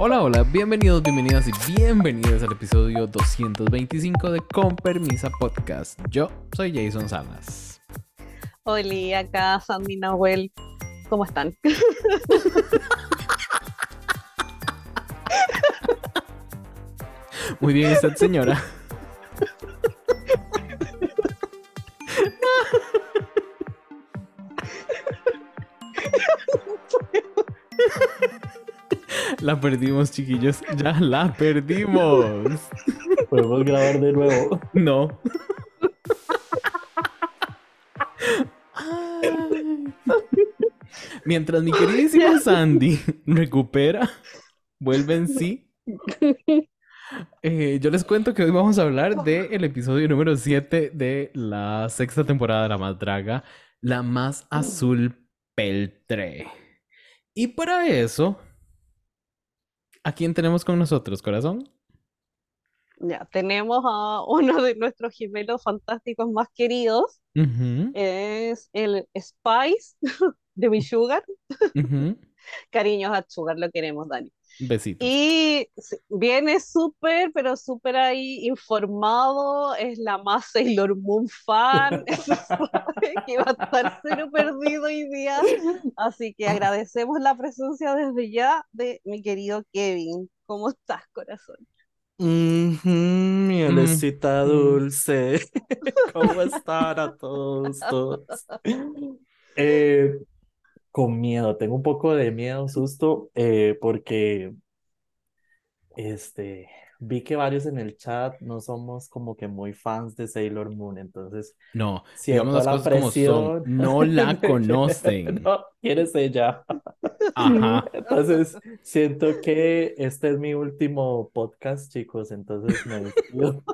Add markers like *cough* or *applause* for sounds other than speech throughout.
Hola, hola, bienvenidos, bienvenidas y bienvenidos al episodio 225 de Con Permisa Podcast. Yo soy Jason Salas. Hola, acá Sandy Nahuel. ¿Cómo están? Muy bien, usted, señora. *laughs* La perdimos, chiquillos. Ya la perdimos. Podemos grabar de nuevo. No. Mientras mi queridísima Sandy recupera, vuelve en sí. Eh, yo les cuento que hoy vamos a hablar del episodio número 7 de la sexta temporada de La Más Draga, La Más Azul Peltre. Y para eso, ¿a quién tenemos con nosotros, corazón? Ya, tenemos a uno de nuestros gemelos fantásticos más queridos. Es el Spice *laughs* de mi Sugar. Cariños a Sugar, lo queremos, Dani. Besitos. Y viene súper, pero súper ahí informado. Es la más Sailor Moon fan. *laughs* *laughs* Que va a estar cero perdido hoy día. Así que agradecemos la presencia desde ya de mi querido Kevin. ¿Cómo estás, corazón? Ujú, mi Mm, Alecita mm. dulce. *laughs* ¿Cómo están a todos, todos? Eh, con miedo, tengo un poco de miedo, susto, eh, porque este, vi que varios en el chat no somos como que muy fans de Sailor Moon, entonces No, digamos las la cosas como son. presión No la *laughs* conocen. No, ¿quién es ella? Ajá. *laughs* Entonces, siento que este es mi último podcast, chicos, entonces me despido.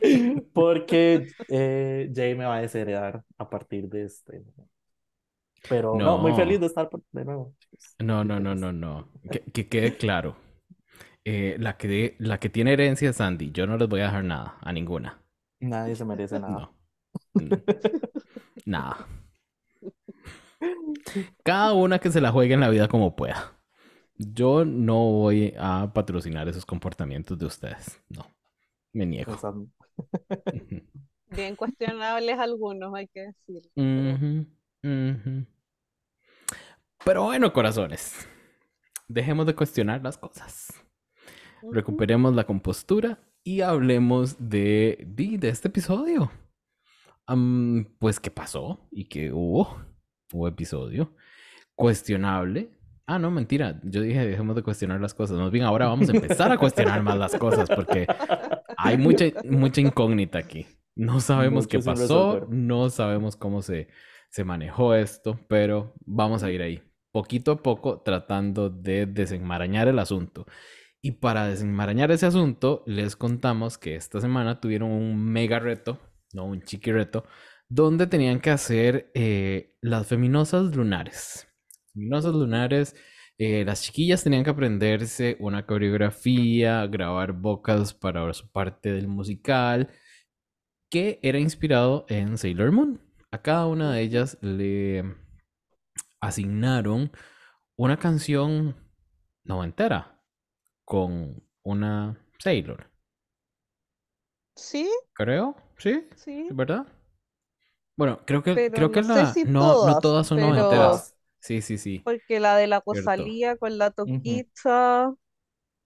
*laughs* Porque eh, Jay me va a desheredar a partir de este. Pero no, muy feliz de estar por- de nuevo. No, no, no, no, no. Que, que quede claro. Eh, la que, de- la que tiene herencia es Sandy. Yo no les voy a dejar nada, a ninguna. Nadie se merece nada. No. Nada. Cada una que se la juegue en la vida como pueda. Yo no voy a patrocinar esos comportamientos de ustedes. No. Me niego. Bien cuestionables algunos, hay que decir. Pero bueno, corazones. Dejemos de cuestionar las cosas. Recuperemos la compostura y hablemos de, de, de este episodio. Pues, ¿qué pasó? ¿Y qué hubo? Hubo episodio. Cuestionable. Ah, no, mentira. Yo dije, dejemos de cuestionar las cosas. Más bien, ahora vamos a empezar a cuestionar más las cosas porque hay mucha, mucha incógnita aquí. No sabemos qué Mucho pasó, no sabemos cómo se, se manejó esto, pero vamos a ir ahí, poquito a poco, tratando de desenmarañar el asunto. Y para desenmarañar ese asunto, les contamos que esta semana tuvieron un mega reto, no un chiqui reto, donde tenían que hacer eh, las feminosas lunares. Eh, las chiquillas tenían que aprenderse una coreografía, grabar vocals para su parte del musical, que era inspirado en Sailor Moon. A cada una de ellas le asignaron una canción noventera con una Sailor, Sí, creo, ¿sí? sí. ¿Verdad? Bueno, creo que, Pero creo que no sé la... si no, no todas, son pero- noventeras. Sí, sí, sí. Porque la de la. Rosalía con la Toquita,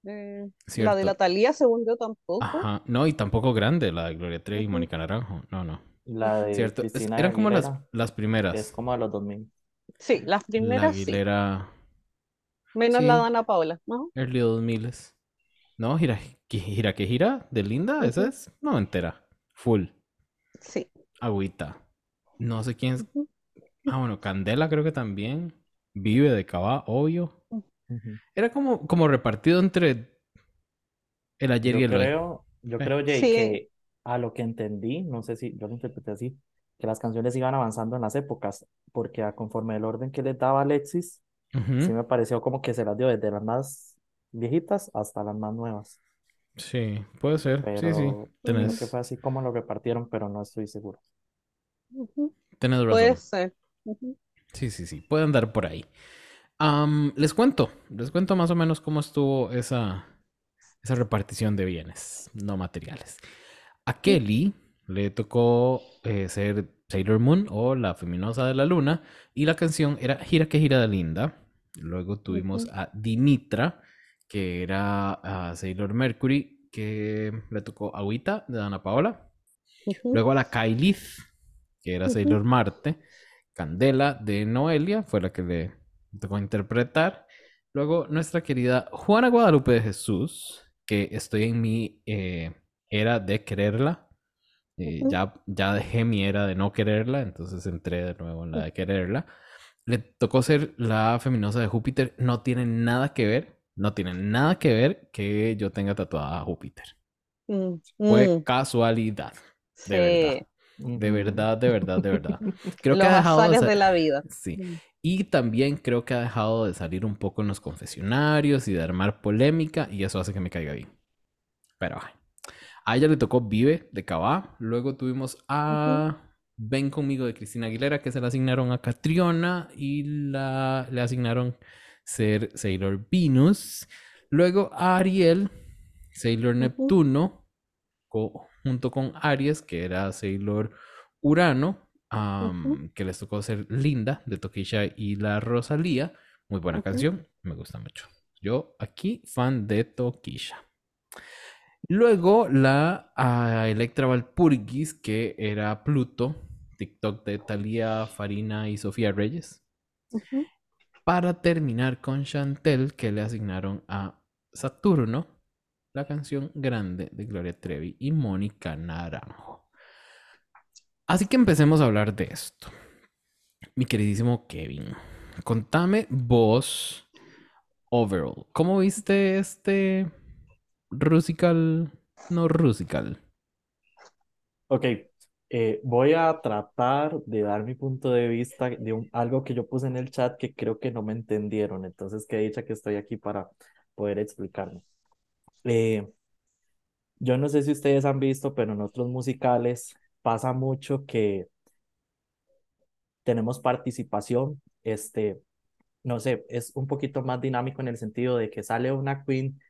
eh, la de la. Talía, según yo, tampoco. Ajá. No, y tampoco grande, la de Gloria Trevi y Ujú. Mónica Naranjo. No, no. La de Cierto. Cristina eran como las, las primeras. es como a los 2000. Sí, las La primeras sí. Aguilera Menos sí. la de Ana Paula. ¿no? Early 2000 No, gira, que gira, que gira, de linda, esa es noventera. Full. Sí. Agüita. No sé quién es. Ah, bueno, Candela creo que también. Vive de Cabá, obvio. Era como, como repartido entre el ayer y el hoy. creo, yo Eh. creo, Jay, Sí. que a lo que entendí, no sé si yo lo interpreté así, que las canciones iban avanzando en las épocas, porque a conforme el orden que les daba Alexis, sí me pareció como que se las dio desde las más viejitas hasta las más nuevas. Sí, puede ser. Sí, sí. Pero creo Tenés, que fue así como lo repartieron, pero no estoy seguro. Tenés Puede razón. ser. Sí, sí, sí. Puede andar por ahí. Les cuento, les cuento más o menos cómo estuvo esa, esa repartición de bienes no materiales. A Kelly le tocó eh, ser Sailor Moon o la feminosa de la luna y la canción era Gira que gira de linda. Luego tuvimos a Dimitra, que era a Sailor Mercury, que le tocó Agüita de Ana Paola. Luego a la Kylith, que era Sailor Marte. Candela de Noelia fue la que le tocó interpretar. Luego nuestra querida Juana Guadalupe de Jesús, que estoy en mi eh, era de quererla. Eh, ujú. ya, ya dejé mi era de no quererla, entonces entré de nuevo en la de quererla. Le tocó ser la feminosa de Júpiter. No tiene nada que ver, no tiene nada que ver que yo tenga tatuada a Júpiter. Mm, Fue mm, casualidad, de verdad. sí, De verdad, de verdad, de verdad. *laughs* Creo que los ha dejado de de la vida. Sí. Mm. Y también creo que ha dejado de salir un poco en los confesionarios y de armar polémica y eso hace que me caiga bien. Pero ay. A ella le tocó Vive de Cabá. Luego tuvimos a Ven conmigo de Cristina Aguilera que se la asignaron a Catriona y la, le asignaron ser Sailor Venus. Luego a Ariel, Sailor. Neptuno, co- junto con Aries, que era Sailor Urano, que les tocó ser Linda de Tokisha y la Rosalía. Muy buena canción, me gusta mucho. Yo aquí, fan de Tokisha. Luego la ah, Electra Valpurgis, que era Pluto, TikTok de Thalía Farina y Sofía Reyes. Para terminar con Chantel, que le asignaron a Saturno la canción Grande de Gloria Trevi y Mónica Naranjo. Así que empecemos a hablar de esto. Mi queridísimo Kevin, contame vos, overall, ¿cómo viste este Rusical, no Rusical? Ok, eh, voy a tratar de dar mi punto de vista de algo que yo puse en el chat que creo que no me entendieron, entonces qué dicha que estoy aquí para poder explicarme. Eh, yo no sé si ustedes han visto, pero en otros musicales pasa mucho que tenemos participación, este, no sé, es un poquito más dinámico en el sentido de que sale una queen,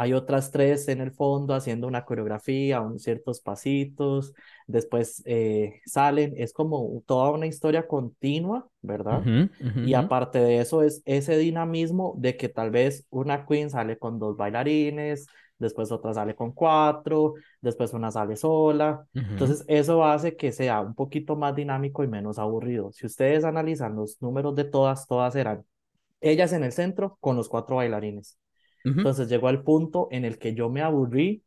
hay otras tres en el fondo haciendo una coreografía, un, ciertos pasitos, después eh, salen, es como toda una historia continua, ¿verdad? Ujú, ujú, Y ujú. aparte de eso es ese dinamismo de que tal vez una queen sale con dos bailarines, después otra sale con cuatro, después una sale sola. Ujú. Entonces eso hace que sea un poquito más dinámico y menos aburrido. Si ustedes analizan los números de todas, todas eran ellas en el centro con los cuatro bailarines. Entonces llegó al punto en el que yo me aburrí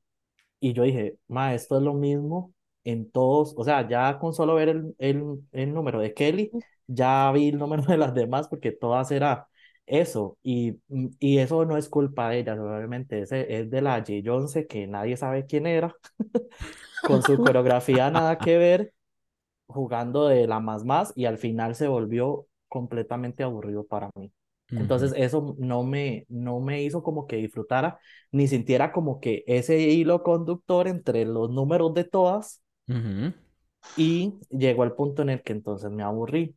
y yo dije, ma, esto es lo mismo en todos, o sea, ya con solo ver el, el, el número de Kelly, ya vi el número de las demás porque todas era eso y, y eso no es culpa de ellas, obviamente, ese es de la J. Jonce que nadie sabe quién era, *laughs* con su coreografía nada que ver, jugando de la más más y al final se volvió completamente aburrido para mí. Entonces eso no me, no me hizo como que disfrutara, ni sintiera como que ese hilo conductor entre los números de todas Ujú. y llegó al punto en el que entonces me aburrí.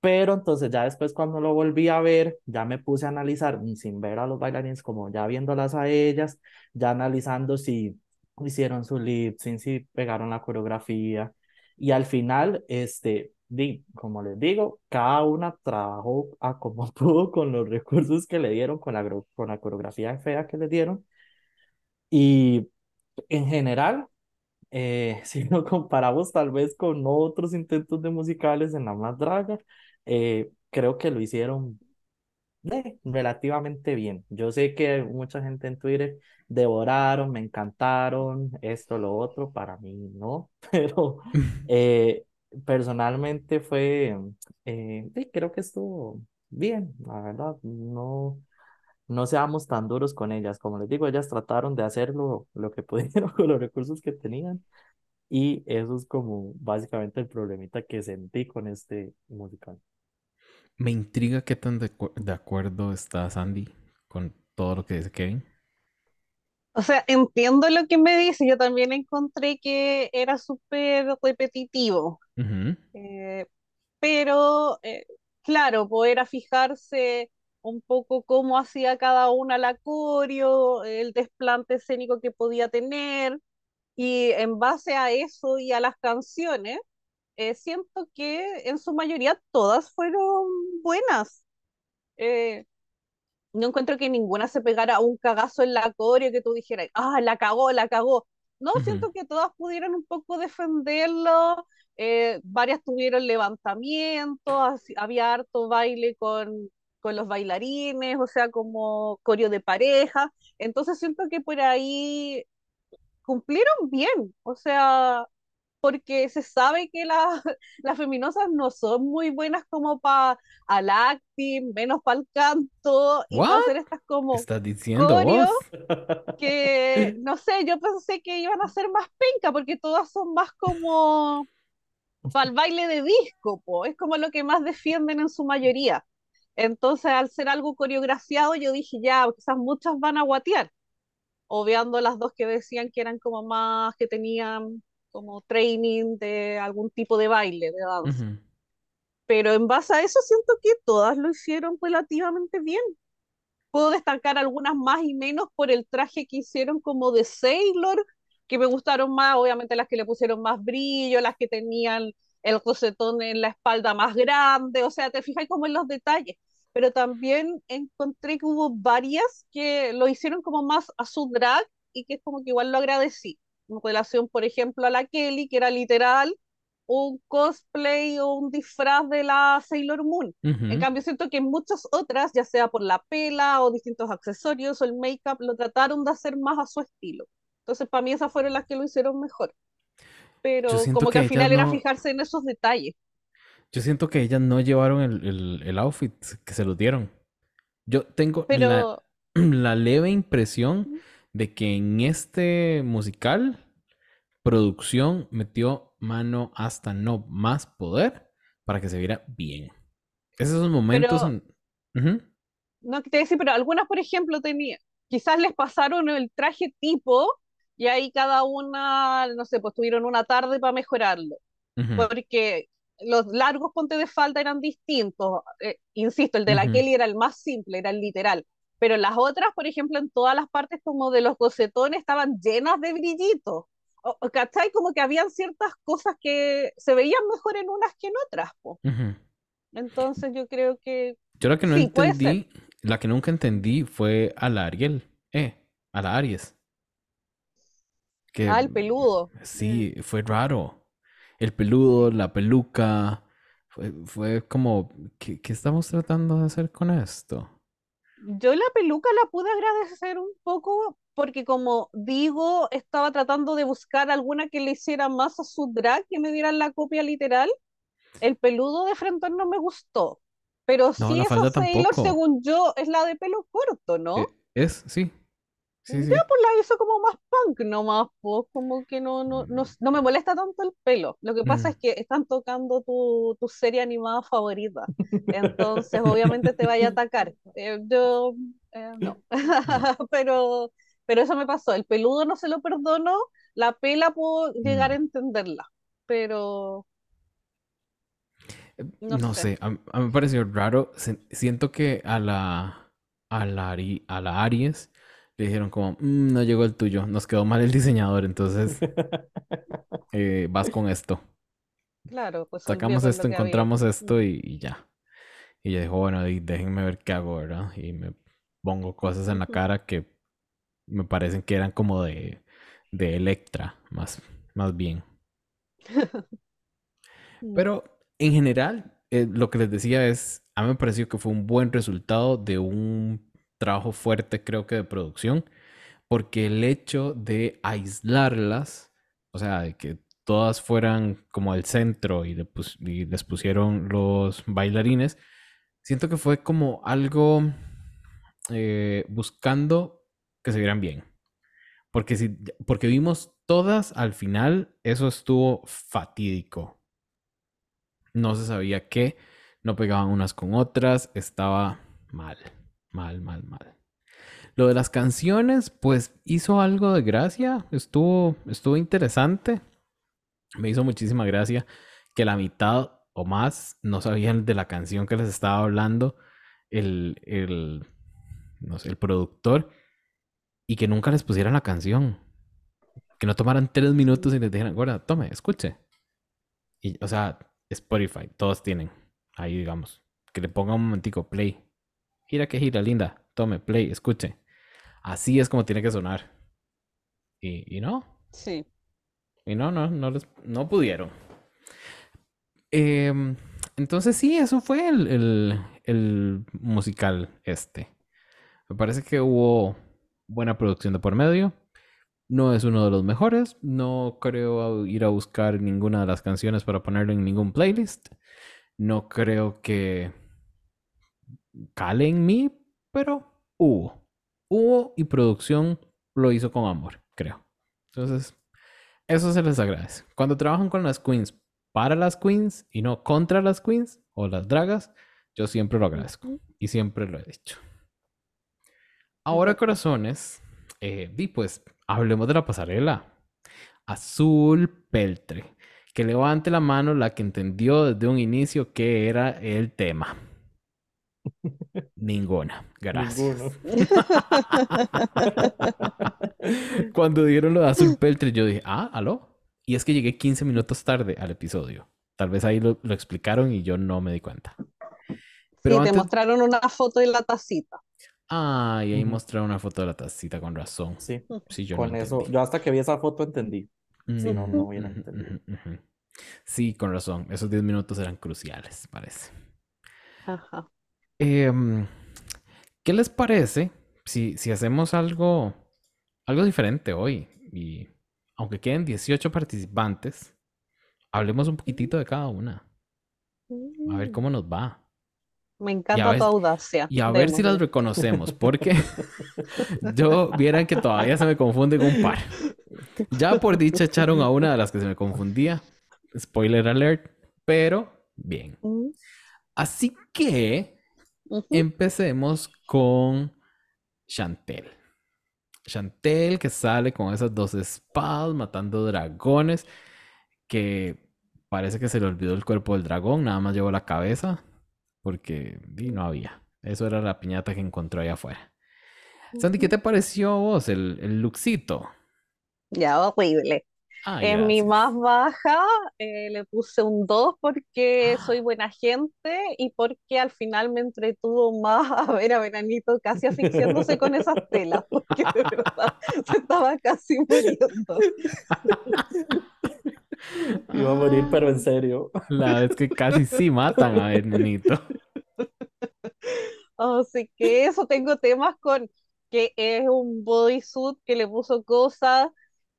Pero entonces ya después cuando lo volví a ver, ya me puse a analizar mm, sin ver a los bailarines, como ya viéndolas a ellas, ya analizando si hicieron su lip sync, si pegaron la coreografía. Y al final, este, di, como les digo, cada una trabajó a como *laughs* pudo con los recursos que le dieron, con la, con la coreografía fea que le dieron. Y en general, eh, *laughs* si lo comparamos tal vez con otros intentos de musicales en la más draga, eh, creo que lo hicieron eh, relativamente bien. Yo sé que mucha gente en Twitter devoraron, me encantaron, esto, lo otro, para mí no, *laughs* pero eh, personalmente fue, eh, sí, creo que estuvo bien, la verdad, no. No seamos tan duros con ellas. Como les digo, ellas trataron de hacer lo, lo que *laughs* pudieron con los recursos que tenían. Y eso es como básicamente el problemita que sentí con este musical. Me intriga qué tan de, de acuerdo está Sandy con todo lo que dice Kevin. O sea, entiendo lo que me dice. Yo también encontré que era súper repetitivo. Ujú. Eh, pero, eh, claro, poder fijarse un poco cómo hacía cada una la coreo, el desplante escénico que podía tener, y en base a eso y a las canciones, eh, siento que en su mayoría todas fueron buenas. Eh, no encuentro que ninguna se pegara un cagazo en la coreo que tú dijeras, ah, la cagó, la cagó. No, Ujú. siento que todas pudieron un poco defenderlo, eh, varias tuvieron levantamientos, así- había harto baile con, con los bailarines, o sea, como coreo de pareja. Entonces siento que por ahí cumplieron bien, o sea, porque se sabe que la- *laughs* las feminosas no son muy buenas como para al acting, menos para el canto y hacer estas ¿Qué como estás diciendo vos? que, no sé, yo pensé que iban a ser más penca porque todas son más como para el baile de disco, po. Es como lo que más defienden en su mayoría. Entonces, al ser algo coreografiado, yo dije, ya, quizás muchas van a guatear obviando las dos que decían que eran como más, que tenían como training de algún tipo de baile, de danza. Ujú. Pero en base a eso siento que todas lo hicieron relativamente bien. Puedo destacar algunas más y menos por el traje que hicieron como de Sailor, que me gustaron más, obviamente las que le pusieron más brillo, las que tenían el rosetón en la espalda más grande, o sea, te fijas como en los detalles. Pero también encontré que hubo varias que lo hicieron como más a su drag y que es como que igual lo agradecí. En relación, por ejemplo, a la Kelly, que era literal un cosplay o un disfraz de la Sailor Moon. En cambio, siento que muchas otras, ya sea por la pela o distintos accesorios o el make-up, lo trataron de hacer más a su estilo. Entonces, para mí esas fueron las que lo hicieron mejor. Pero como que que al final era no, fijarse en esos detalles. yo siento que ellas no llevaron el, el, el outfit que se lo dieron. Yo tengo la, Pero *clears throat* la leve impresión de que en este musical producción metió mano hasta no más poder para que se viera bien. Esos momentos Pero, en... Ujú, no te decir, pero algunas, por ejemplo, tenía, quizás les pasaron el traje tipo y ahí cada una, no sé, pues tuvieron una tarde para mejorarlo. ujú, porque los largos pontes de falda eran distintos. Eh, insisto, el de la ujú, Kelly era el más simple, era el literal. Pero las otras, por ejemplo, en todas las partes como de los gocetones estaban llenas de brillitos. O, o, ¿Cachai? Como que habían ciertas cosas que se veían mejor en unas que en otras. Po. ujú. Entonces yo creo que Yo la que no sí, entendí, la que nunca entendí fue a la Ariel, eh, a la Aries, que Ah, el peludo. Sí, fue raro. El peludo, la peluca, fue, fue como, ¿qué, qué estamos tratando de hacer con esto? Yo la peluca la pude agradecer un poco porque como digo, estaba tratando de buscar alguna que le hiciera más a su drag, que me dieran la copia literal. El peludo de Frenton no me gustó, pero No, sí esa Sailor, según yo, es la de pelo corto, ¿no? Eh, es, sí, sí, Ya sí. pues la hizo como más punk nomás, pues como que no, no, no, no me molesta tanto el pelo. Lo que pasa Mm. es que están tocando tu, tu serie animada favorita, entonces obviamente te vaya a atacar. Eh, yo, eh, no, *laughs* pero, pero eso me pasó. El peludo no se lo perdono, la pela puedo llegar a Mm. entenderla, pero no No sé. sé, a, a mí me pareció raro. siento que a la, a la, Ari- a la Aries le dijeron como, "Mm, no llegó el tuyo, nos quedó mal el diseñador, entonces *laughs* eh, vas con esto. Claro, pues Sacamos esto, había. encontramos esto y, y ya. Y ella dijo, bueno, y déjenme ver qué hago, ¿verdad? Y me pongo cosas en la cara que me parecen que eran como de, de Electra, más, más bien. *laughs* Mm. Pero en general, eh, lo que les decía es, a mí me pareció que fue un buen resultado de un trabajo fuerte, creo que de producción, porque el hecho de aislarlas, o sea, de que todas fueran como el centro y les pusieron los bailarines, siento que fue como algo eh, buscando que se vieran bien. Porque, si, porque vimos todas al final, eso estuvo fatídico. No se sabía qué, no pegaban unas con otras, estaba mal, mal, mal, mal. Lo de las canciones, pues hizo algo de gracia, estuvo, estuvo interesante. Me hizo muchísima gracia que la mitad o más no sabían de la canción que les estaba hablando. el, el, no sé, el productor y que nunca les pusieran la canción. Que no tomaran tres minutos y les dijeran, guarda, tome, escuche. Y, o sea, Spotify, todos tienen. Ahí, digamos. Que le ponga un momentico, play. Gira que gira, linda. Tome, play, escuche. Así es como tiene que sonar. Y, y no. Sí. Y no, no, no, les, no pudieron. Em, entonces sí, eso fue el, el, el musical este. Me parece que hubo buena producción de por medio. No es uno de los mejores. No creo ir a buscar ninguna de las canciones para ponerlo en ningún playlist. No creo que cale en mí, pero hubo. Hubo y producción lo hizo con amor, creo. Entonces, eso se les agradece. Cuando trabajan con las queens para las queens y no contra las queens o las dragas, yo siempre lo agradezco y siempre lo he dicho. Ahora, corazones, eh, y pues hablemos de la pasarela. Azul Peltre. Que levante la mano la que entendió desde un inicio que era el tema. Ninguna. Gracias. *laughs* Cuando dieron lo de Azul Peltre, yo dije, ah, aló. Y es que llegué 15 minutos tarde al episodio. Tal vez ahí lo, lo explicaron y yo no me di cuenta. Pero sí, te mostraron una foto de la tacita. Ah, y ahí mostraron una foto de la tacita con razón. Sí, sí yo con eso, yo hasta que vi esa foto entendí. Sí, no, no hubiera entendido. Sí, con razón. Esos 10 minutos eran cruciales, parece. Ajá. Eh, ¿Qué les parece si, si hacemos algo, algo diferente hoy? Y aunque queden 18 participantes, hablemos un poquitito de cada una. A ver mm. cómo nos va. Me encanta tu audacia. Y a ver si las reconocemos, porque *laughs* yo vieran que todavía se me confunden un par. Ya por dicha echaron a una de las que se me confundía. Spoiler alert, pero bien. Mm. Así que empecemos con Chantel. Chantel que sale con esas dos espadas matando dragones que parece que se le olvidó el cuerpo del dragón, nada más llevó la cabeza porque no había. Eso era la piñata que encontró allá afuera. Sandy, ¿qué te pareció a vos el, el lookcito? Ya, horrible. En mi más baja eh, le puse un 2 porque soy buena gente y porque al final me entretuvo más *laughs* a ver a Veranito casi asfixiándose con esas telas, porque de verdad *laughs* se estaba casi muriendo. *laughs* Iba a morir, pero en serio. La vez que casi sí matan a Veranito. Así que eso, tengo temas con que es un bodysuit que le puso cosas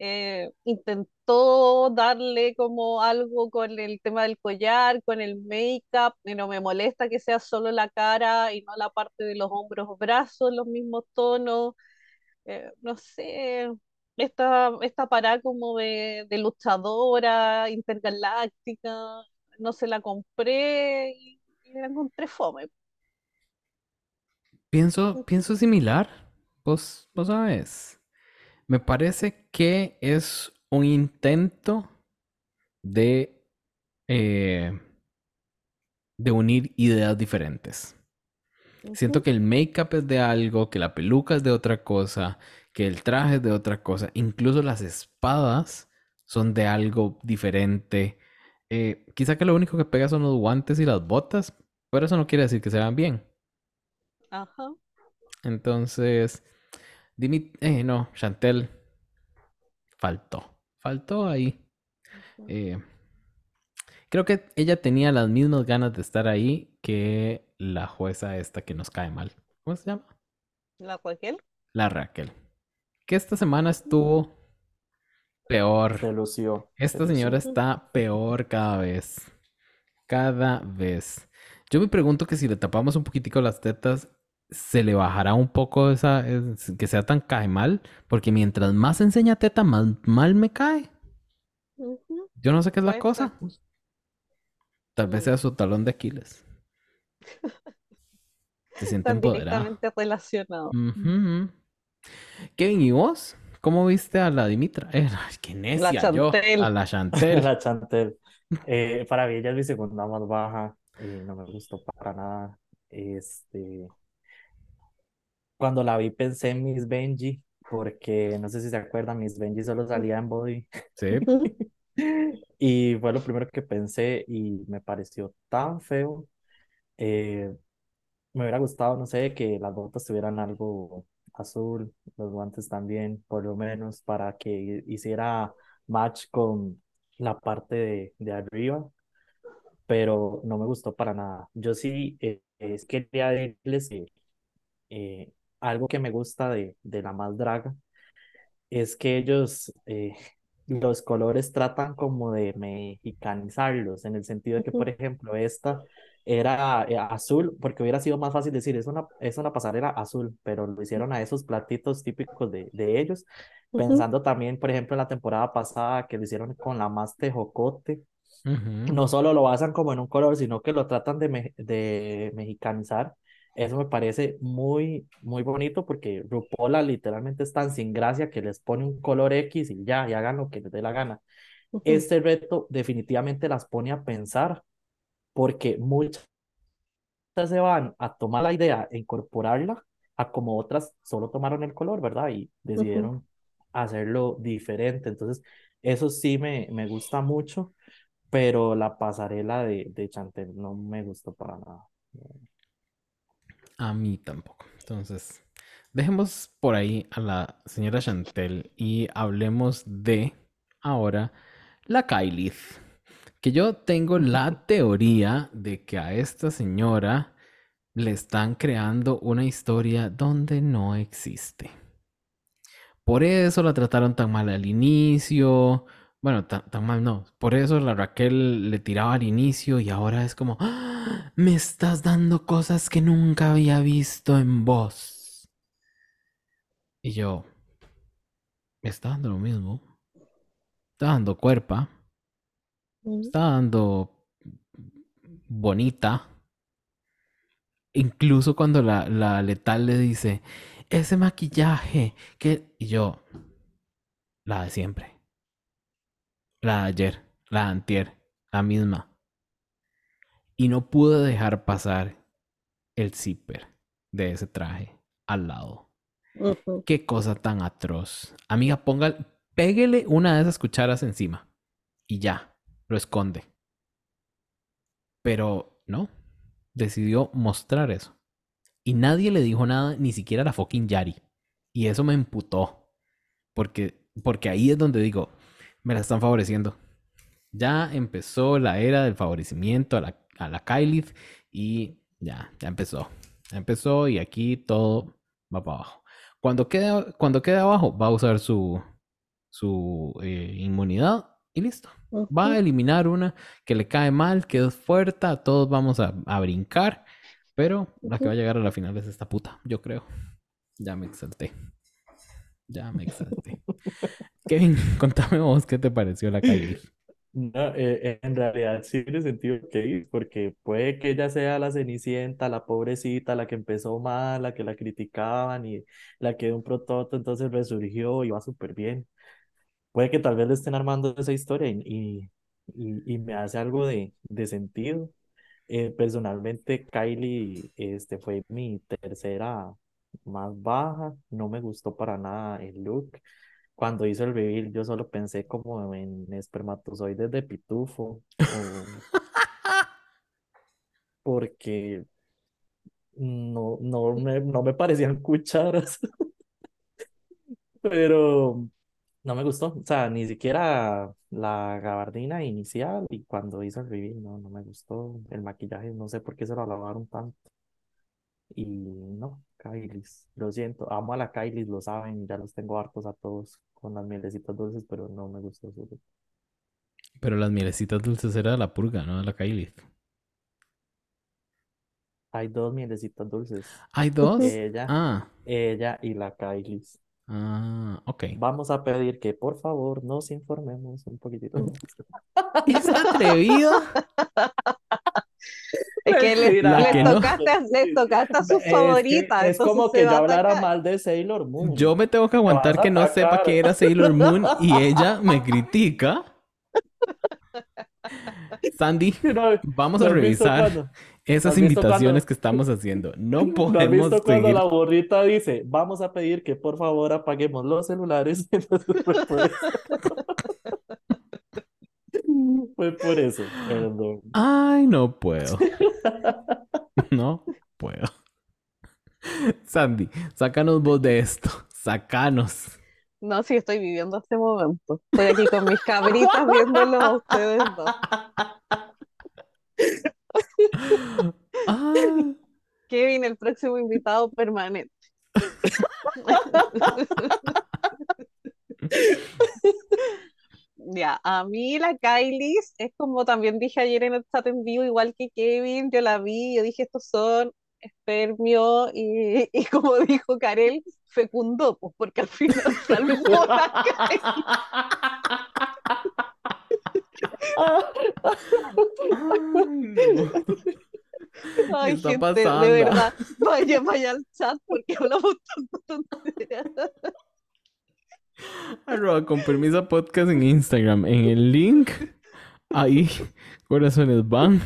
eh, intentó darle como algo con el tema del collar, con el make-up, y no me molesta que sea solo la cara y no la parte de los hombros brazos, los mismos tonos. Eh, no sé, esta, esta parada como de, de, luchadora intergaláctica, no se la compré y, la encontré fome. Pienso, pienso similar, vos, vos sabes. Me parece que es un intento de, eh, de unir ideas diferentes. Siento que el make-up es de algo, que la peluca es de otra cosa, que el traje es de otra cosa, incluso las espadas son de algo diferente. Eh, quizá que lo único que pega son los guantes y las botas, pero eso no quiere decir que se vean bien. Ajá. Entonces, Dimi, eh, no, Chantel faltó. Faltó ahí. Eh, creo que ella tenía las mismas ganas de estar ahí que la jueza esta que nos cae mal. ¿Cómo se llama? La Raquel. La Raquel. Que esta semana estuvo peor. Se lució. Esta señora está peor cada vez. Cada vez. Yo me pregunto que si le tapamos un poquitico las tetas, se le bajará un poco esa, que sea tan cae mal, porque mientras más enseña teta, más mal me cae. Yo no sé qué es la cosa. Tal vez sea su talón de Aquiles. *laughs* Se siente empoderado. relacionado. Kevin, ¿y vos? ¿Cómo viste a la Dimitra? Eh, qué necia yo. A la *laughs* Chantel. la Chantel. Eh, para mí ella es mi segunda más baja y no me gustó para nada este, cuando la vi pensé en Miss Benji, porque no sé si se acuerdan, Miss Benji solo salía en body. Sí. *laughs* Y fue lo primero que pensé y me pareció tan feo. Eh, me hubiera gustado, no sé, que las botas tuvieran algo azul, los guantes también, por lo menos, para que hiciera match con la parte de, de arriba, pero no me gustó para nada. Yo sí eh, es quería decirles que eh, algo que me gusta de, de la más draga es que ellos eh, los colores tratan como de mexicanizarlos, en el sentido de que, por ejemplo, esta era eh, azul, porque hubiera sido más fácil decir, es una, es una pasarela azul, pero lo hicieron a esos platitos típicos de, de ellos, pensando también, por ejemplo, en la temporada pasada que lo hicieron con la más tejocote, Ujú. no solo lo basan como en un color, sino que lo tratan de, me- de mexicanizar. Eso me parece muy, muy bonito porque RuPaul literalmente es tan sin gracia que les pone un color X y ya, y hagan lo que les dé la gana. Este reto definitivamente las pone a pensar porque muchas se van a tomar la idea e incorporarla a como otras solo tomaron el color, ¿verdad? Y decidieron hacerlo diferente. Entonces, eso sí me, me gusta mucho, pero la pasarela de, de Chantel no me gustó para nada. A mí tampoco. Entonces, dejemos por ahí a la señora Chantel y hablemos de ahora la Kylie. Que yo tengo la teoría de que a esta señora le están creando una historia donde no existe. Por eso la trataron tan mal al inicio. Bueno, tan, tan mal no. Por eso la Raquel le tiraba al inicio y ahora es como, "Ah, me estás dando cosas que nunca había visto en vos. Y yo, me está dando lo mismo. Está dando cuerpa. Está dando bonita. Incluso cuando la, la letal le dice, ese maquillaje que... Y yo, la de siempre. La de ayer, la de antier, la misma. Y no pude dejar pasar el zipper de ese traje al lado. Qué cosa tan atroz. Amiga, ponga, péguele una de esas cucharas encima. Y ya, lo esconde. Pero no, decidió mostrar eso. Y nadie le dijo nada, ni siquiera la fucking Yari. Y eso me emputó. Porque, porque ahí es donde digo, me la están favoreciendo. Ya empezó la era del favorecimiento a la, a la Kylie y ya, ya empezó. Ya empezó y aquí todo va para abajo. Cuando quede, cuando quede abajo, va a usar su, su eh, inmunidad y listo. Va a eliminar una que le cae mal, que es fuerte, todos vamos a, a brincar, pero la que va a llegar a la final es esta puta, yo creo. Ya me exalté. Ya me exalté. *laughs* Kevin, *laughs* contame vos qué te pareció la Kylie. No, eh, en realidad sí tiene sentido que porque puede que ella sea la cenicienta, la pobrecita, la que empezó mal, la que la criticaban y la que de un prototo entonces resurgió y va súper bien. Puede que tal vez le estén armando esa historia y, y- y me hace algo de, de sentido. Eh, personalmente, Kylie este, fue mi tercera más baja, no me gustó para nada el look. Cuando hizo el reveal, yo solo pensé como en espermatozoides de pitufo, o *laughs* *laughs* porque no, no me, no me parecían cucharas, *laughs* pero no me gustó. O sea, ni siquiera la gabardina inicial y cuando hizo el reveal, no, no me gustó. El maquillaje, no sé por qué se lo alabaron tanto. Y no, Kylie, lo siento, amo a la Kylie, lo saben, ya los tengo hartos a todos con las mielecitas dulces, pero no me gustó su look. Pero las mielecitas dulces era de la purga, no de la Kylie. Hay dos mielecitas dulces, ¿Hay dos? ella, Ah, ella y la Kylie. ah, ok. Vamos a pedir que por favor nos informemos un poquitito. ¿Es atrevido? *laughs* Es que le, Mentira. La le que no. tocaste, a- le tocaste a su Es que favorita. es como entonces que se yo va a hablara mal de Sailor Moon. Yo me tengo que aguantar que no sepa que era Sailor Moon y *laughs* ella me critica. Sandy, *laughs* No, vamos ¿no a revisar cuando- esas ¿Has visto invitaciones cuando- que estamos haciendo. No *laughs* ¿No podemos visto cuando seguir. la burrita dice, vamos a pedir que por favor apaguemos los celulares? Entonces fue por eso. Fue por eso, perdón. Ay, no puedo. *laughs* *laughs* No puedo. Sandy, sácanos vos de esto. Sácanos. No, sí, estoy viviendo este momento. Estoy aquí con mis cabritas viéndolo a ustedes dos. Ah, Kevin, el próximo invitado permanente. *laughs* Ya, a mí la Kylie es como también dije ayer en el chat en vivo, igual que Kevin, yo la vi, yo dije estos son espermio y, *laughs* y como dijo Karel, fecundó, pues porque al final *laughs* salvó la. Ay, gente, pasando? de verdad, vaya, vaya al chat porque hablamos tanto tonterías. Arroba con permiso podcast en Instagram. En el link, ahí, corazones van,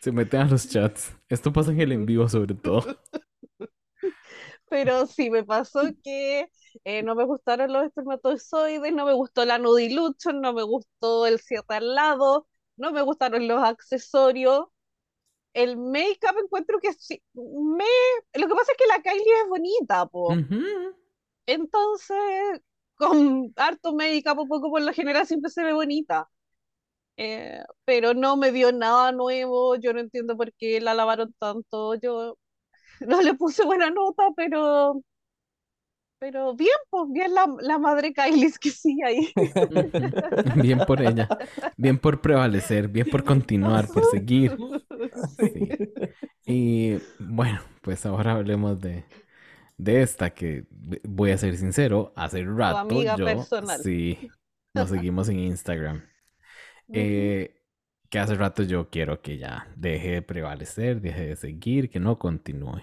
se meten a los chats. Esto pasa en el en vivo sobre todo. Pero sí, me pasó que eh, no me gustaron los espermatozoides, no me gustó la nudilucho, no me gustó el cierre al lado, no me gustaron los accesorios. El make-up encuentro que sí, me... Lo que pasa es que la Kylie es bonita, po. Entonces, con harto make-up, un poco por lo general siempre se ve bonita. Eh, pero no me dio nada nuevo, yo no entiendo por qué la lavaron tanto, yo *laughs* no le puse buena nota, pero, pero bien, pues bien la, la madre Kylie que sí ahí. *laughs* Bien por ella. Bien por prevalecer. Bien por continuar, por seguir. Sí. Y bueno, pues ahora hablemos de, de esta que voy a ser sincero, hace rato amiga yo personal. sí nos *laughs* seguimos en Instagram. Eh, que hace rato yo quiero que ya deje de prevalecer, deje de seguir, que no continúe.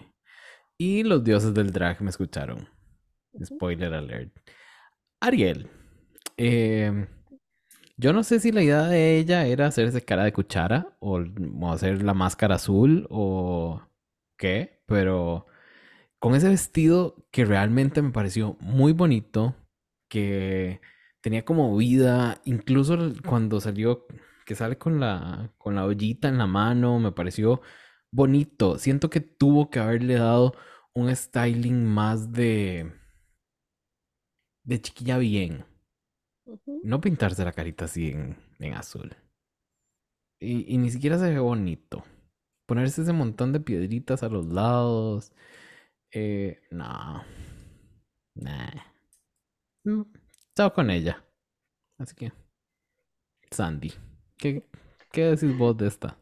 Y los dioses del drag me escucharon. Spoiler alert. Ariel. eh, yo no sé si la idea de ella era hacerse cara de cuchara o, o hacer la máscara azul o qué, pero con ese vestido que realmente me pareció muy bonito, que tenía como vida, incluso cuando salió, que sale con la, con la ollita en la mano, me pareció bonito. Siento que tuvo que haberle dado un styling más de, de chiquilla bien. No pintarse la carita así en, en azul. Y, y ni siquiera se ve bonito. Ponerse ese montón de piedritas a los lados. Eh, no. Nah. Mm, Chao con ella. Así que. Sandy. ¿Qué, qué decís vos de esta?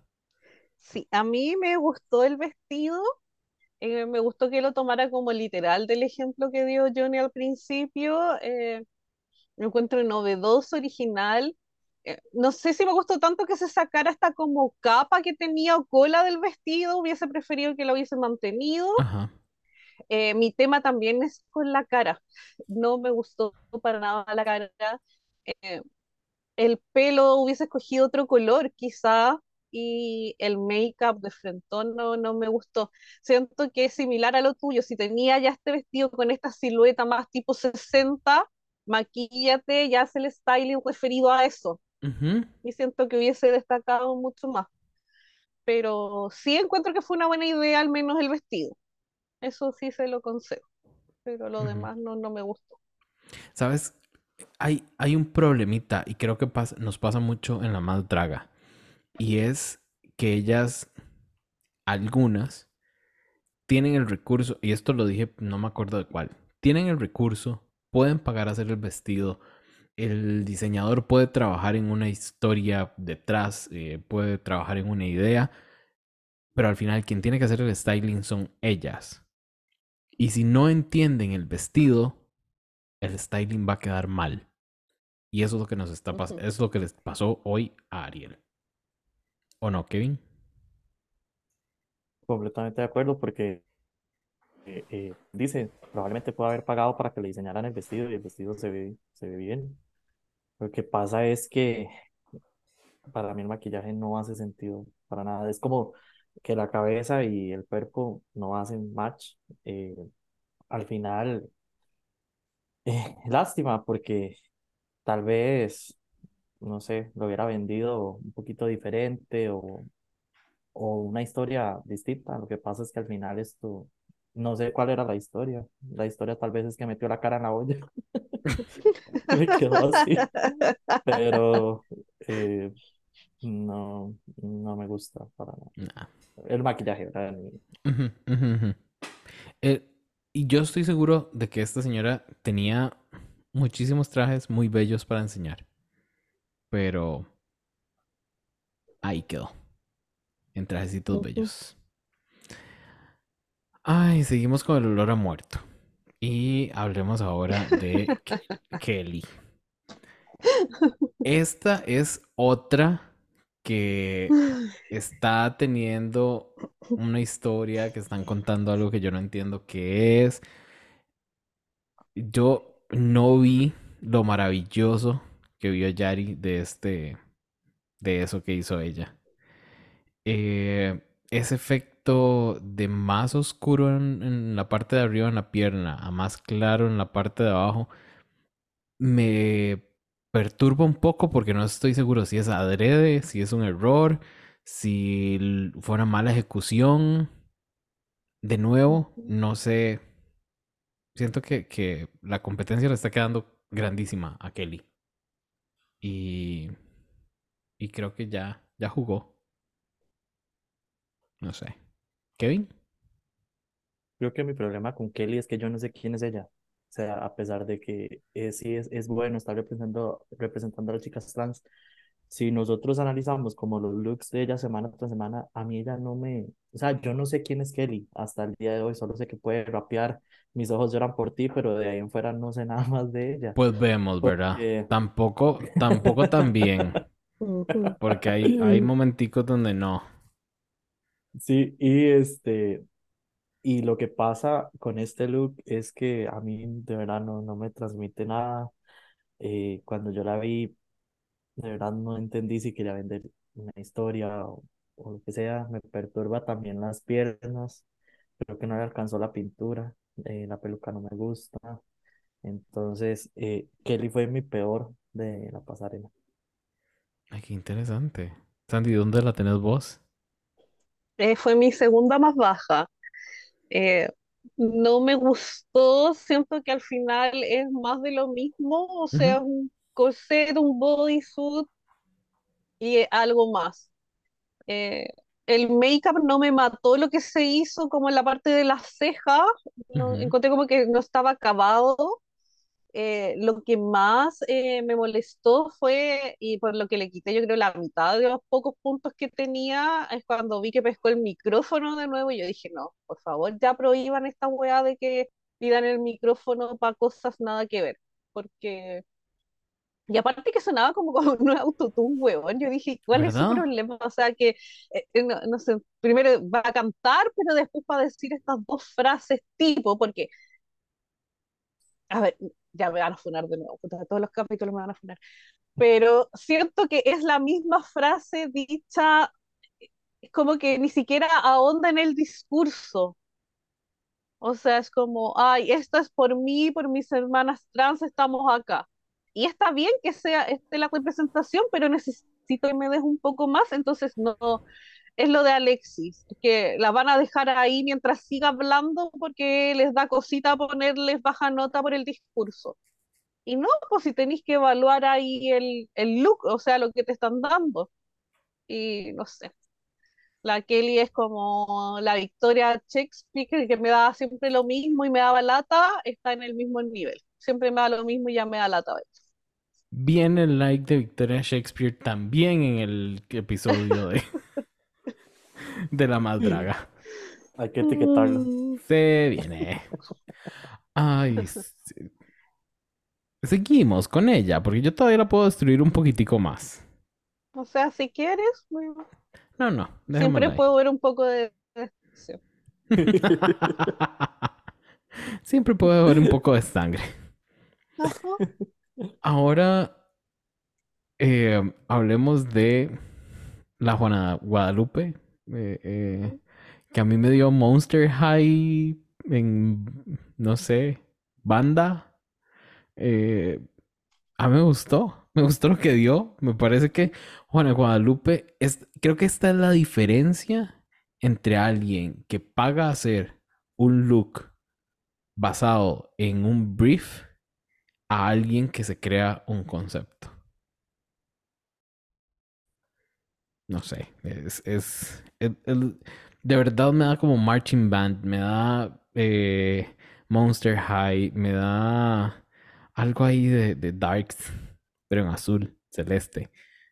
Sí, a mí me gustó el vestido, eh, me gustó que lo tomara como literal del ejemplo que dio Johnny al principio, eh, lo encuentro novedoso, original. Eh, no sé si me gustó tanto que se sacara esta como capa que tenía o cola del vestido, hubiese preferido que lo hubiese mantenido. Ajá. Eh, mi tema también es con la cara, no me gustó para nada la cara. Eh, el pelo hubiese escogido otro color, quizá, y el make-up de frentón no, no me gustó. Siento que es similar a lo tuyo. Si tenía ya este vestido con esta silueta más tipo 60, maquíllate y haz el styling referido a eso. Y siento que hubiese destacado mucho más. Pero sí encuentro que fue una buena idea, al menos el vestido. Eso sí se lo concedo. Pero lo demás no, no me gustó. ¿Sabes? Hay, hay un problemita y creo que pas- nos pasa mucho en la más draga. Y es que ellas, algunas, tienen el recurso, y esto lo dije, no me acuerdo de cuál, tienen el recurso, pueden pagar a hacer el vestido, el diseñador puede trabajar en una historia detrás, eh, puede trabajar en una idea, pero al final quien tiene que hacer el styling son ellas. Y si no entienden el vestido, el styling va a quedar mal. Y eso es lo que nos está pasando, Ujú. es lo que les pasó hoy a Ariel. ¿O no, Kevin? Completamente de acuerdo porque eh, eh, dice, probablemente puede haber pagado para que le diseñaran el vestido y el vestido se ve, se ve bien. Lo que pasa es que para mí el maquillaje no hace sentido para nada. Es como, que la cabeza y el cuerpo no hacen match. Eh, al final, eh, *laughs* lástima porque tal vez, no sé, lo hubiera vendido un poquito diferente o, o una historia distinta. Lo que pasa es que al final esto, no sé cuál era la historia. La historia tal vez es que metió la cara en la olla. *laughs* Me quedó así. *laughs* Pero eh, no, no me gusta para nada. Nah. El maquillaje, ¿verdad? Eh, y yo estoy seguro de que esta señora tenía muchísimos trajes muy bellos para enseñar. Pero ahí quedó. En trajecitos Ujú. bellos. Ay, seguimos con el olor a muerto. Y hablemos ahora de Ke- *laughs* Kelly. Esta es otra que *laughs* está teniendo una historia que están contando algo que yo no entiendo qué es. Yo no vi lo maravilloso que vio Yari de este, de eso que hizo ella. Eh, ese efecto de más oscuro en, en la parte de arriba en la pierna a más claro en la parte de abajo me perturba un poco porque no estoy seguro si es adrede, si es un error, si fue una mala ejecución. De nuevo, no sé. Siento que, que la competencia le está quedando grandísima a Kelly. Y, y creo que ya, ya jugó. No sé. ¿Kevin? Creo que mi problema con Kelly es que yo no sé quién es ella. O sea, a pesar de que eh, sí es, es bueno estar representando, representando a las chicas trans, si nosotros analizamos como los looks de ella semana tras semana, a mí ella no me... O sea, yo no sé quién es Kelly hasta el día de hoy, solo sé que puede rapear, mis ojos lloran por ti, pero de ahí en fuera no sé *laughs* nada más de ella. Pues vemos, ¿verdad? Porque... Tampoco, tampoco tan bien. Porque hay, hay *laughs* momenticos donde no. Sí, y este... Y lo que pasa con este look es que a mí de verdad no, no me transmite nada. Eh, cuando yo la vi, de verdad no entendí si quería vender una historia o, o lo que sea. Me perturba también las piernas. Creo que no le alcanzó la pintura. eh, la peluca no me gusta. Entonces, eh, Kelly fue mi peor de la pasarela. Ay, qué interesante. Sandy, ¿dónde la tenés vos? Eh, fue mi segunda más baja. Eh, no me gustó, siento que al final es más de lo mismo, o sea, un corset, un bodysuit y eh, algo más. Eh, el make-up no me mató lo que se hizo como en la parte de las cejas, no, encontré como que no estaba acabado. Eh, lo que más eh, me molestó fue, y por lo que le quité yo creo la mitad de los pocos puntos que tenía, es cuando vi que pescó el micrófono de nuevo y yo dije, no, por favor, ya prohíban esta weá de que pidan el micrófono para cosas nada que ver, porque... Y aparte que sonaba como con *laughs* un autotune, huevón. Yo dije, ¿cuál es su problema? O sea, que, eh, no, no sé, primero va a cantar, pero después va a decir estas dos frases tipo, porque a ver, ya me van a funar de nuevo, todos los capítulos me van a funar, pero siento que es la misma frase dicha, es como que ni siquiera ahonda en el discurso, o sea, es como, ay, esto es por mí, por mis hermanas trans, estamos acá. Y está bien que sea este la representación, pero necesito que me des un poco más, entonces no, es lo de Alexis, que la van a dejar ahí mientras siga hablando porque les da cosita ponerles baja nota por el discurso. Y no, pues si tenéis que evaluar ahí el, el look, o sea, lo que te están dando. Y no sé, la Kelly es como la Victoria Shakespeare, que me daba siempre lo mismo y me daba lata, está en el mismo nivel. Siempre me da lo mismo y ya me da lata. Viene el like de Victoria Shakespeare también en el episodio de, *laughs* de La Más Draga. Hay que etiquetarlo. Se viene. Ay, se- seguimos con ella, porque yo todavía la puedo destruir un poquitico más. O sea, si quieres, bueno, No, no, siempre ahí. puedo ver un poco de destrucción. *laughs* Siempre puede haber un poco de sangre. Ajá. Ahora eh, hablemos de la Juana Guadalupe eh, eh, que a mí me dio Monster High en, no sé, banda. Eh, a mí me gustó, *laughs* me gustó lo que dio. Me parece que Juana Guadalupe, es, creo que esta es la diferencia entre alguien que paga hacer un look basado en un brief a alguien que se crea un concepto. No sé, es, es, de verdad me da como marching band, me da eh, Monster High, me da algo ahí de, de Darks, pero en azul, celeste.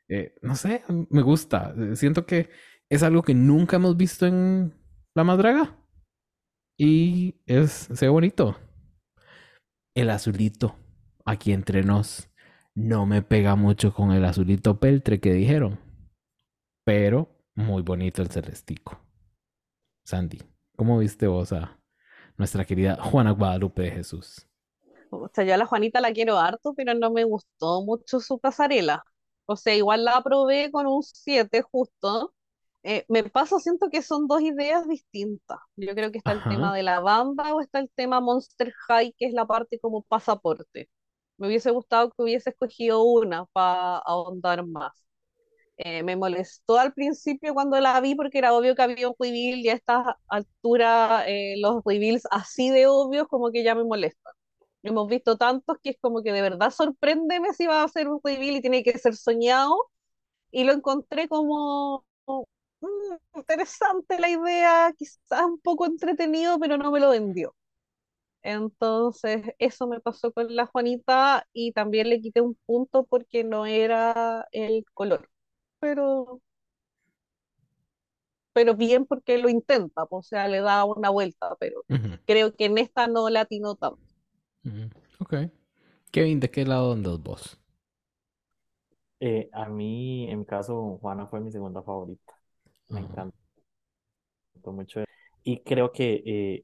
Eh, no sé, me gusta. Siento que es algo que nunca hemos visto en La Madraga. Y es, se ve bonito. El azulito, aquí entre nos, no me pega mucho con el azulito peltre que dijeron. Pero muy bonito el celestico. Sandy, ¿cómo viste vos a nuestra querida Juana Guadalupe de Jesús? O sea, yo a la Juanita la quiero harto, pero no me gustó mucho su pasarela. O sea, igual la aprobé con un 7 justo. Eh, me pasa, siento que son dos ideas distintas. Yo creo que está el tema de la banda o está el tema Monster High, que es la parte como pasaporte. Me hubiese gustado que hubiese escogido una para ahondar más. Eh, me molestó al principio cuando la vi porque era obvio que había un reveal y a esta altura eh, los reveals así de obvios como que ya me molestan. Hemos visto tantos que es como que de verdad sorpréndeme si va a ser un reveal y tiene que ser soñado y lo encontré como mm, interesante la idea, quizás un poco entretenido, pero no me lo vendió. Entonces, eso me pasó con la Juanita y también le quité un punto porque no era el color pero, pero bien porque lo intenta, o sea, le da una vuelta, pero creo que en esta no la atinó tanto. Ok. Kevin, ¿de qué lado andas vos? Eh, a mí, en mi caso, Juana fue mi segunda favorita. Me encantó mucho. Y creo que eh,